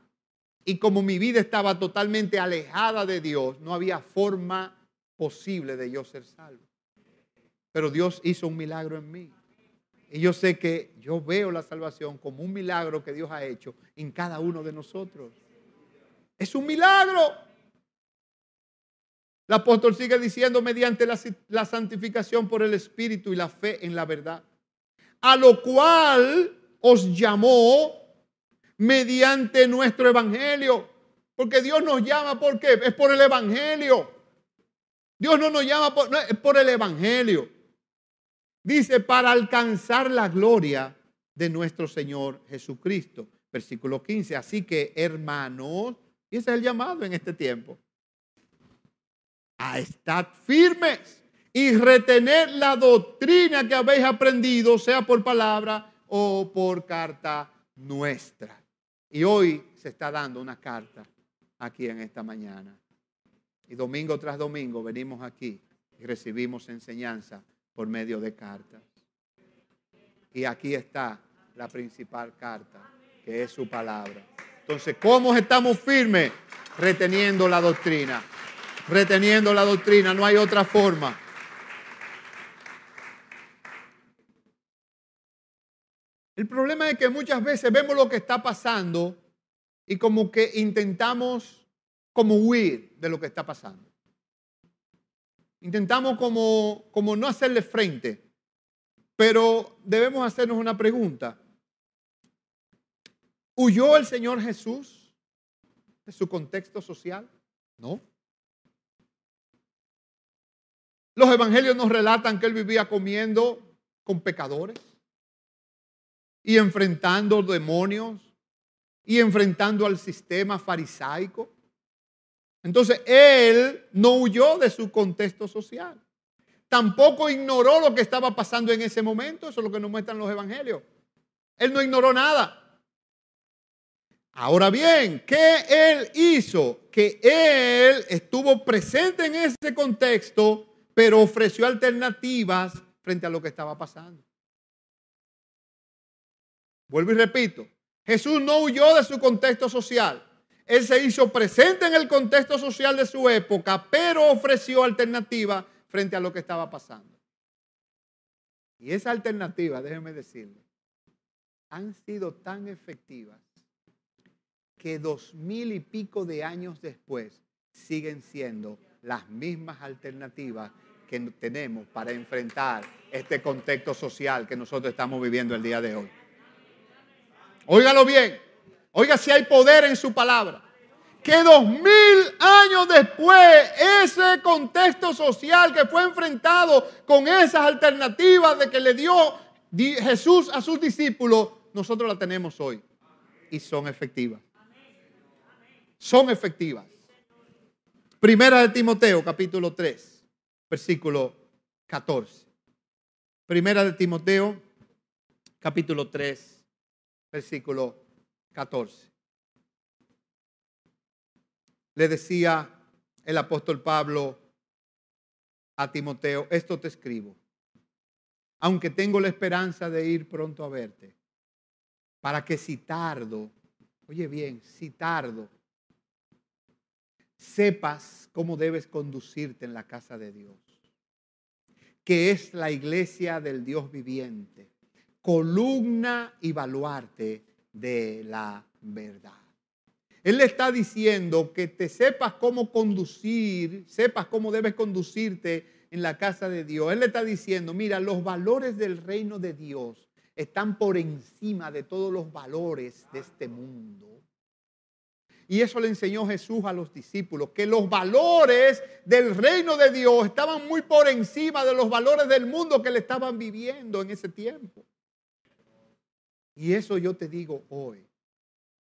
y como mi vida estaba totalmente alejada de Dios, no había forma posible de yo ser salvo. Pero Dios hizo un milagro en mí. Y yo sé que yo veo la salvación como un milagro que Dios ha hecho en cada uno de nosotros. Es un milagro. El apóstol sigue diciendo mediante la, la, santificación por el Espíritu y la fe en la verdad. A lo cual os llamó mediante nuestro evangelio. Porque Dios nos llama, ¿por qué? Es por el evangelio. Dios no nos llama es por el evangelio. Dice, para alcanzar la gloria de nuestro Señor Jesucristo. Versículo 15. Así que, hermanos, y ese es el llamado en este tiempo, a estar firmes y retener la doctrina que habéis aprendido, sea por palabra o por carta nuestra. Y hoy se está dando una carta aquí en esta mañana. Y domingo tras domingo venimos aquí y recibimos enseñanza por medio de cartas. Y aquí está la principal carta, que es su palabra. Entonces, ¿cómo estamos firmes? Reteniendo la doctrina. Reteniendo la doctrina, no hay otra forma. El problema es que muchas veces vemos lo que está pasando y como que intentamos como huir de lo que está pasando. Intentamos como, como no hacerle frente, pero debemos hacernos una pregunta. ¿Huyó el Señor Jesús de su contexto social? No. Los evangelios nos relatan que él vivía comiendo con pecadores y enfrentando demonios y enfrentando al sistema farisaico. Entonces, él no huyó de su contexto social. Tampoco ignoró lo que estaba pasando en ese momento. Eso es lo que nos muestran los evangelios. Él no ignoró nada. Ahora bien, ¿qué él hizo? Que él estuvo presente en ese contexto, pero ofreció alternativas frente a lo que estaba pasando. Vuelvo y repito, Jesús no huyó de su contexto social. Él se hizo presente en el contexto social de su época, pero ofreció alternativas frente a lo que estaba pasando. Y esa alternativa, déjenme decirle, han sido tan efectivas que dos mil y pico de años después siguen siendo las mismas alternativas que tenemos para enfrentar este contexto social que nosotros estamos viviendo el día de hoy. Óigalo bien. Oiga si hay poder en su palabra. Que dos mil años después, ese contexto social que fue enfrentado con esas alternativas de que le dio Jesús a sus discípulos, nosotros la tenemos hoy. Y son efectivas. Son efectivas. Primera de Timoteo, capítulo 3, versículo 14. Primera de Timoteo, capítulo 3, versículo 14. Le decía el apóstol Pablo a Timoteo, esto te escribo, aunque tengo la esperanza de ir pronto a verte, para que si tardo, oye bien, si tardo, sepas cómo debes conducirte en la casa de Dios, que es la iglesia del Dios viviente columna y baluarte de la verdad. Él le está diciendo que te sepas cómo conducir, sepas cómo debes conducirte en la casa de Dios. Él le está diciendo, mira, los valores del reino de Dios están por encima de todos los valores de este mundo. Y eso le enseñó Jesús a los discípulos, que los valores del reino de Dios estaban muy por encima de los valores del mundo que le estaban viviendo en ese tiempo. Y eso yo te digo hoy,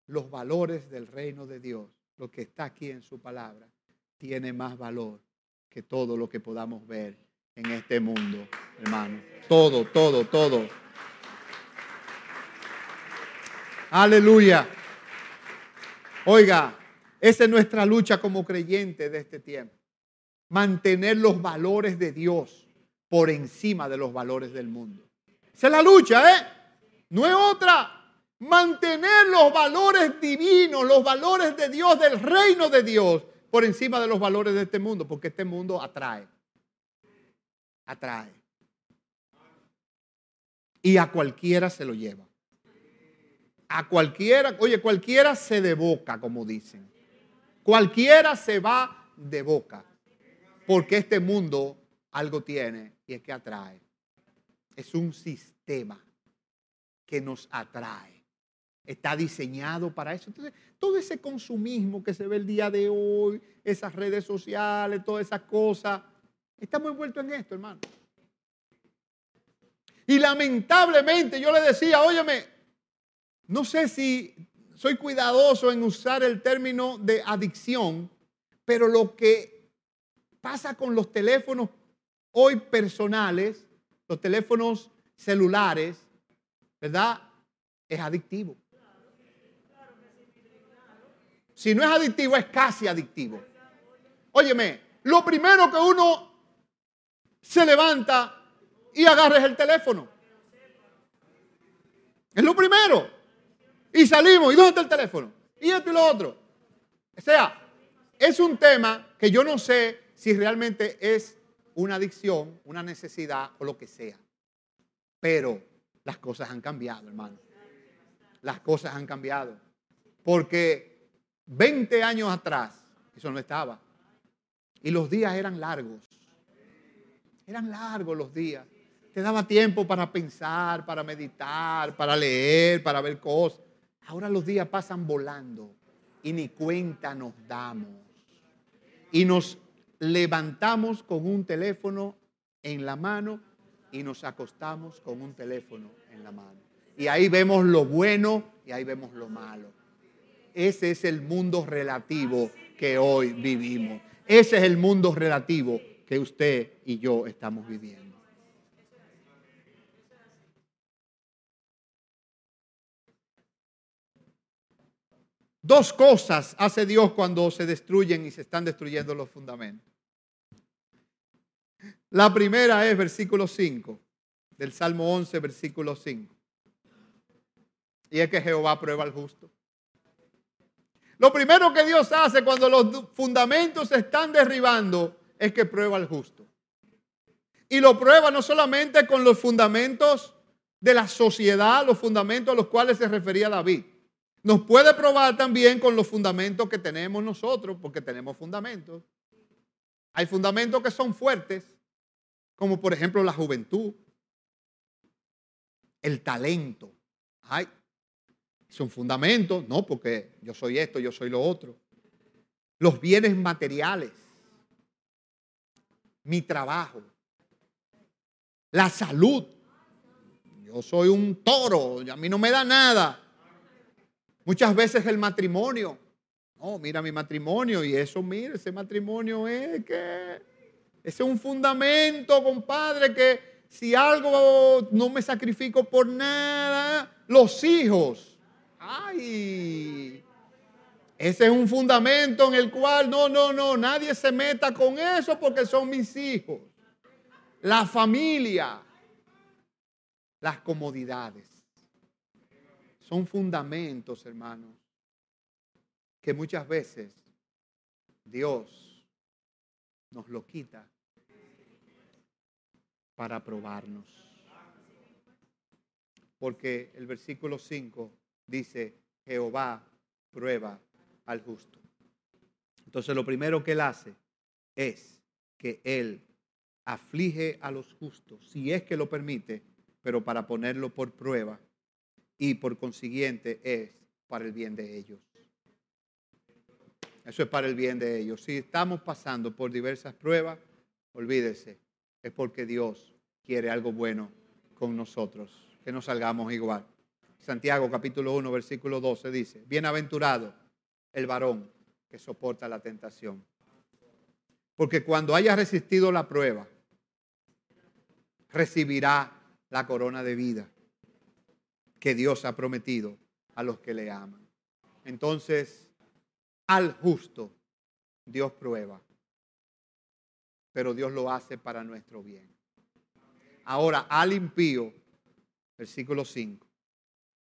los valores del reino de Dios, lo que está aquí en su palabra, tiene más valor que todo lo que podamos ver en este mundo, hermano. Todo, todo, todo. Aleluya. Oiga, esa es nuestra lucha como creyentes de este tiempo. Mantener los valores de Dios por encima de los valores del mundo. Esa es la lucha, ¿eh? No es otra. Mantener los valores divinos, los valores de Dios, del reino de Dios, por encima de los valores de este mundo, porque este mundo atrae. Atrae. Y a cualquiera se lo lleva. A cualquiera, oye, cualquiera se de boca, como dicen. Cualquiera se va de boca. Porque este mundo algo tiene y es que atrae. Es un sistema que nos atrae. Está diseñado para eso. Entonces, todo ese consumismo que se ve el día de hoy, esas redes sociales, todas esas cosas, estamos envueltos en esto, hermano. Y lamentablemente yo le decía, óyeme, no sé si soy cuidadoso en usar el término de adicción, pero lo que pasa con los teléfonos hoy personales, los teléfonos celulares, ¿verdad? Es adictivo. Si no es adictivo, es casi adictivo. Óyeme, lo primero que uno se levanta y agarra es el teléfono. Es lo primero. Y salimos. ¿Y dónde está el teléfono? Y esto y lo otro. O sea, es un tema que yo no sé si realmente es una adicción, una necesidad o lo que sea. Pero las cosas han cambiado, hermano. Las cosas han cambiado. Porque 20 años atrás eso no estaba. Y los días eran largos. Eran largos los días. Te daba tiempo para pensar, para meditar, para leer, para ver cosas. Ahora los días pasan volando y ni cuenta nos damos. Y nos levantamos con un teléfono en la mano y nos acostamos con un teléfono en la mano. Y ahí vemos lo bueno y ahí vemos lo malo. Ese es el mundo relativo que hoy vivimos. Ese es el mundo relativo que usted y yo estamos viviendo. Dos cosas hace Dios cuando se destruyen y se están destruyendo los fundamentos. La primera es versículo 5 del Salmo 11, versículo 5. Y es que Jehová prueba al justo. Lo primero que Dios hace cuando los fundamentos se están derribando es que prueba al justo. Y lo prueba no solamente con los fundamentos de la sociedad, los fundamentos a los cuales se refería David nos puede probar también con los fundamentos que tenemos nosotros, porque tenemos fundamentos. Hay fundamentos que son fuertes, como por ejemplo la juventud, el talento. Ay, son fundamentos, no, porque yo soy esto, yo soy lo otro. Los bienes materiales, mi trabajo, la salud. Yo soy un toro, a mí no me da nada. Muchas veces el matrimonio. No, mira mi matrimonio y eso, mira, ese matrimonio es que ese es un fundamento, compadre, que si algo no me sacrifico por nada, los hijos. Ay, ese es un fundamento en el cual no, no, no, nadie se meta con eso porque son mis hijos. La familia, las comodidades. Son fundamentos, hermanos, que muchas veces Dios nos lo quita para probarnos. Porque el versículo 5 dice, Jehová prueba al justo. Entonces lo primero que él hace es que él aflige a los justos, si es que lo permite, pero para ponerlo por prueba y por consiguiente es para el bien de ellos. Eso es para el bien de ellos. Si estamos pasando por diversas pruebas, olvídese, es porque Dios quiere algo bueno con nosotros, que no salgamos igual. Santiago capítulo 1, versículo 12 dice, bienaventurado el varón que soporta la tentación. Porque cuando haya resistido la prueba, recibirá la corona de vida que Dios ha prometido a los que le aman. Entonces, al justo Dios prueba, pero Dios lo hace para nuestro bien. Ahora, al impío, versículo 5,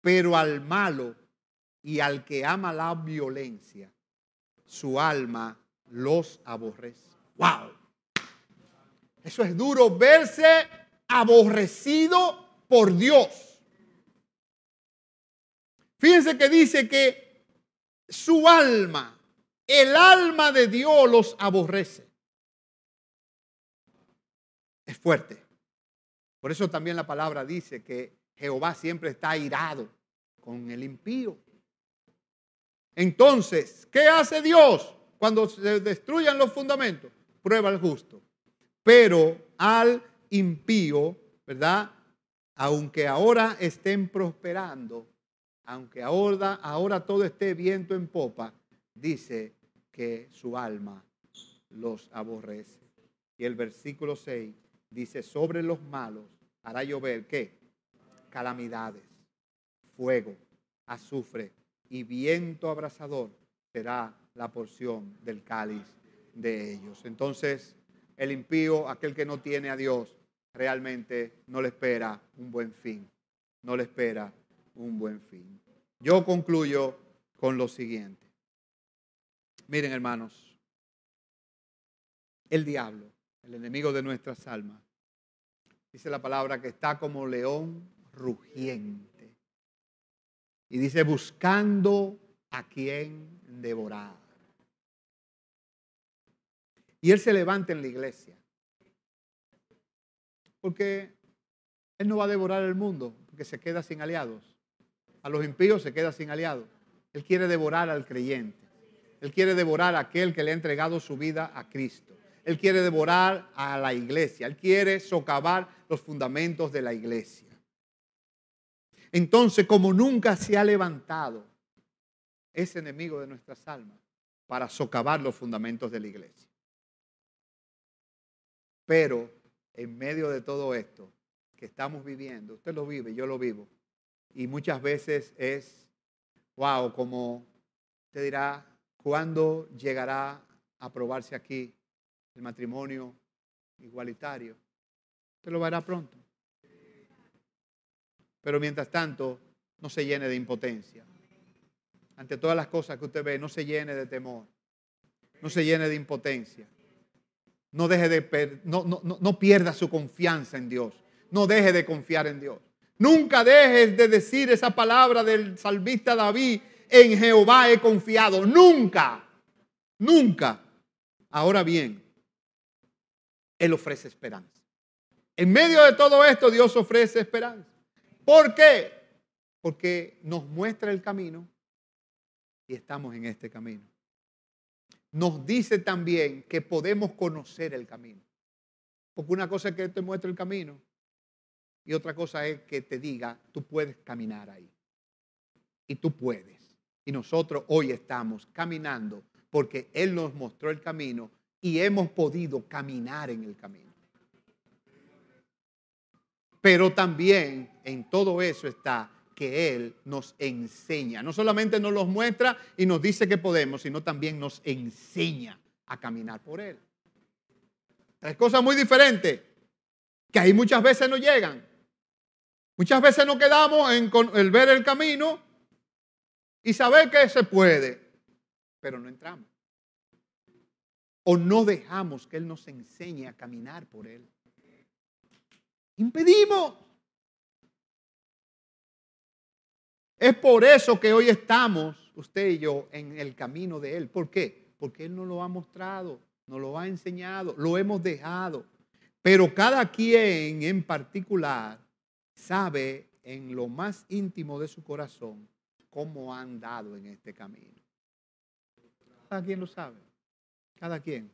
pero al malo y al que ama la violencia, su alma los aborrece. ¡Wow! Eso es duro, verse aborrecido por Dios. Fíjense que dice que su alma, el alma de Dios los aborrece. Fuerte. Por eso también la palabra dice que Jehová siempre está airado con el impío. Entonces, ¿qué hace Dios cuando se destruyan los fundamentos? Prueba al justo. Pero al impío, ¿verdad? aunque ahora estén prosperando, aunque ahora, ahora todo esté viento en popa, dice que su alma los aborrece. Y el versículo 6 dice, sobre los malos hará llover, ¿qué? Calamidades, fuego, azufre y viento abrasador será la porción del cáliz de ellos. Entonces, el impío, aquel que no tiene a Dios, realmente no le espera un buen fin. No le espera un buen fin. Yo concluyo con lo siguiente. Miren, hermanos, el diablo, el enemigo de nuestras almas, dice la palabra que está como león rugiente. Y dice, buscando a quien devorar. Y él se levanta en la iglesia. Porque él no va a devorar el mundo, porque se queda sin aliados. A los impíos se queda sin aliados. Él quiere devorar al creyente. Él quiere devorar a aquel que le ha entregado su vida a Cristo. Él quiere devorar a la iglesia. Él quiere socavar los fundamentos de la iglesia. Entonces, como nunca se ha levantado ese enemigo de nuestras almas para socavar los fundamentos de la iglesia. Pero en medio de todo esto que estamos viviendo, usted lo vive, yo lo vivo, y muchas veces es, wow, como te dirá, ¿cuándo llegará a aprobarse aquí el matrimonio igualitario? Usted lo verá pronto. Pero mientras tanto, no se llene de impotencia. Ante todas las cosas que usted ve, no se llene de temor. No se llene de impotencia. No, deje de no, no, no pierda su confianza en Dios. No deje de confiar en Dios. Nunca dejes de decir esa palabra del salvista David, en Jehová he confiado. Nunca, nunca. Ahora bien, Él ofrece esperanza. En medio de todo esto, Dios ofrece esperanza. ¿Por qué? Porque nos muestra el camino y estamos en este camino nos dice también que podemos conocer el camino. Porque una cosa es que te muestre el camino y otra cosa es que te diga, tú puedes caminar ahí. Y tú puedes. Y nosotros hoy estamos caminando porque Él nos mostró el camino y hemos podido caminar en el camino. Pero también en todo eso está que Él nos enseña. No solamente nos los muestra y nos dice que podemos, sino también nos enseña a caminar por Él. Tres cosas muy diferentes que ahí muchas veces no llegan. Muchas veces nos quedamos en el ver el camino y saber que se puede, pero no entramos. O no dejamos que Él nos enseñe a caminar por Él. Impedimos. Es por eso que hoy estamos, usted y yo, en el camino de Él. ¿Por qué? Porque Él nos lo ha mostrado, nos lo ha enseñado, lo hemos dejado. Pero cada quien en particular sabe en lo más íntimo de su corazón cómo ha andado en este camino. Cada quien lo sabe. Cada quien.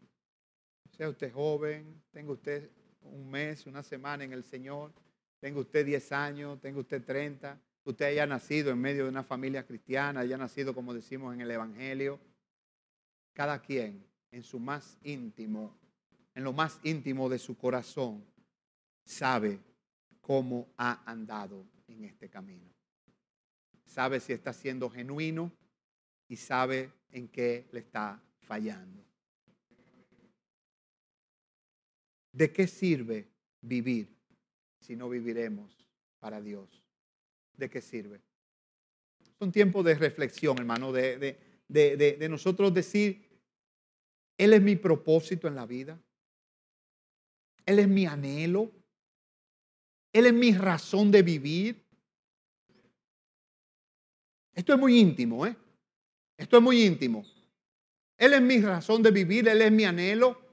Sea usted joven, tenga usted un mes, una semana en el Señor, tenga usted 10 años, tenga usted 30, usted haya nacido en medio de una familia cristiana, haya nacido, como decimos en el Evangelio, cada quien en su más íntimo, en lo más íntimo de su corazón, sabe cómo ha andado en este camino. Sabe si está siendo genuino y sabe en qué le está fallando. ¿De qué sirve vivir si no viviremos para Dios? ¿de qué sirve? Son tiempos de reflexión, hermano, de, de, nosotros decir, Él es mi propósito en la vida. Él es mi anhelo. Él es mi razón de vivir. Esto es muy íntimo, ¿eh? Esto es muy íntimo. Él es mi razón de vivir, Él es mi anhelo.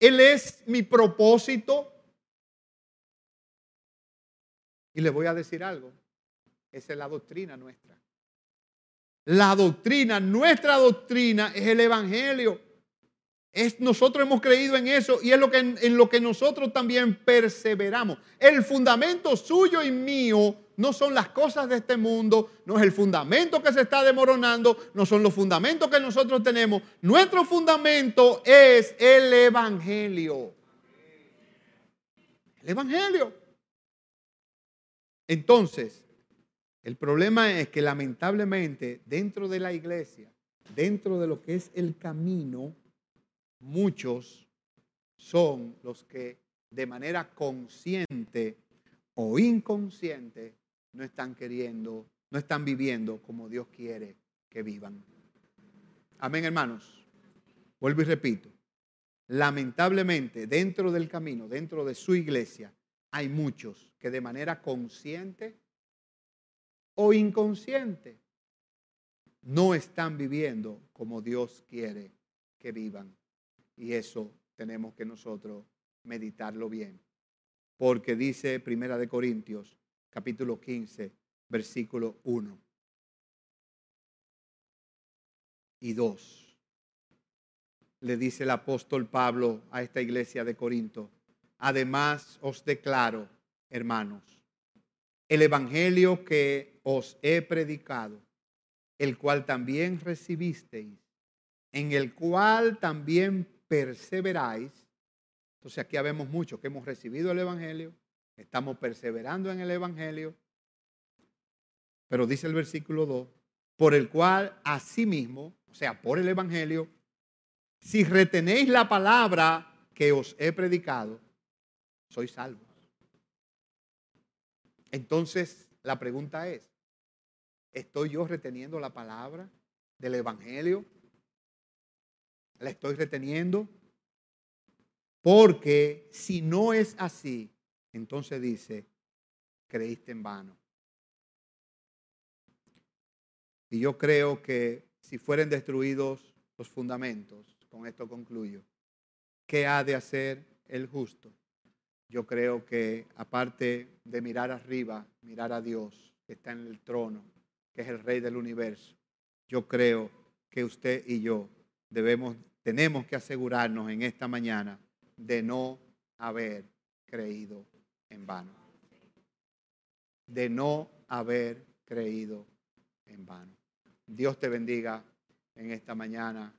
Él es mi propósito. Y le voy a decir algo. Esa es la doctrina nuestra. La doctrina, nuestra doctrina es el Evangelio. Es, nosotros hemos creído en eso y es lo que, en lo que nosotros también perseveramos. El fundamento suyo y mío no son las cosas de este mundo, no es el fundamento que se está demoronando, no son los fundamentos que nosotros tenemos. Nuestro fundamento es el Evangelio. El Evangelio. Entonces, el problema es que lamentablemente dentro de la iglesia, dentro de lo que es el camino, muchos son los que de manera consciente o inconsciente no están queriendo, no están viviendo como Dios quiere que vivan. Amén, hermanos. Vuelvo y repito. Lamentablemente, dentro del camino, dentro de su iglesia, hay muchos que de manera consciente o inconsciente no están viviendo como Dios quiere que vivan. Y eso tenemos que nosotros meditarlo bien. Porque dice Primera de Corintios, capítulo 15, versículo 1 y 2. Le dice el apóstol Pablo a esta iglesia de Corinto, además os declaro, hermanos, el evangelio que os he predicado, el cual también recibisteis, en el cual también perseveráis. Entonces aquí habemos mucho que hemos recibido el Evangelio, estamos perseverando en el Evangelio, pero dice el versículo 2, por el cual asimismo, o sea, por el Evangelio, si retenéis la palabra que os he predicado, sois salvos. Entonces, la pregunta es, ¿estoy yo reteniendo la palabra del Evangelio la estoy reteniendo. Porque si no es así, entonces dice, creíste en vano. Y yo creo que si fueren destruidos los fundamentos, con esto concluyo, ¿qué ha de hacer el justo? Yo creo que aparte de mirar arriba, mirar a Dios, que está en el trono, que es el rey del universo, yo creo que usted y yo debemos tenemos que asegurarnos en esta mañana de no haber creído en vano. De no haber creído en vano. Dios te bendiga en esta mañana,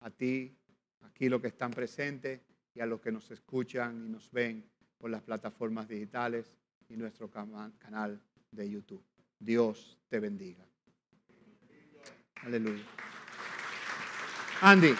a ti, aquí los que están presentes y a los que nos escuchan y nos ven por las plataformas digitales y nuestro canal de YouTube. Dios te bendiga. Aleluya. Andy.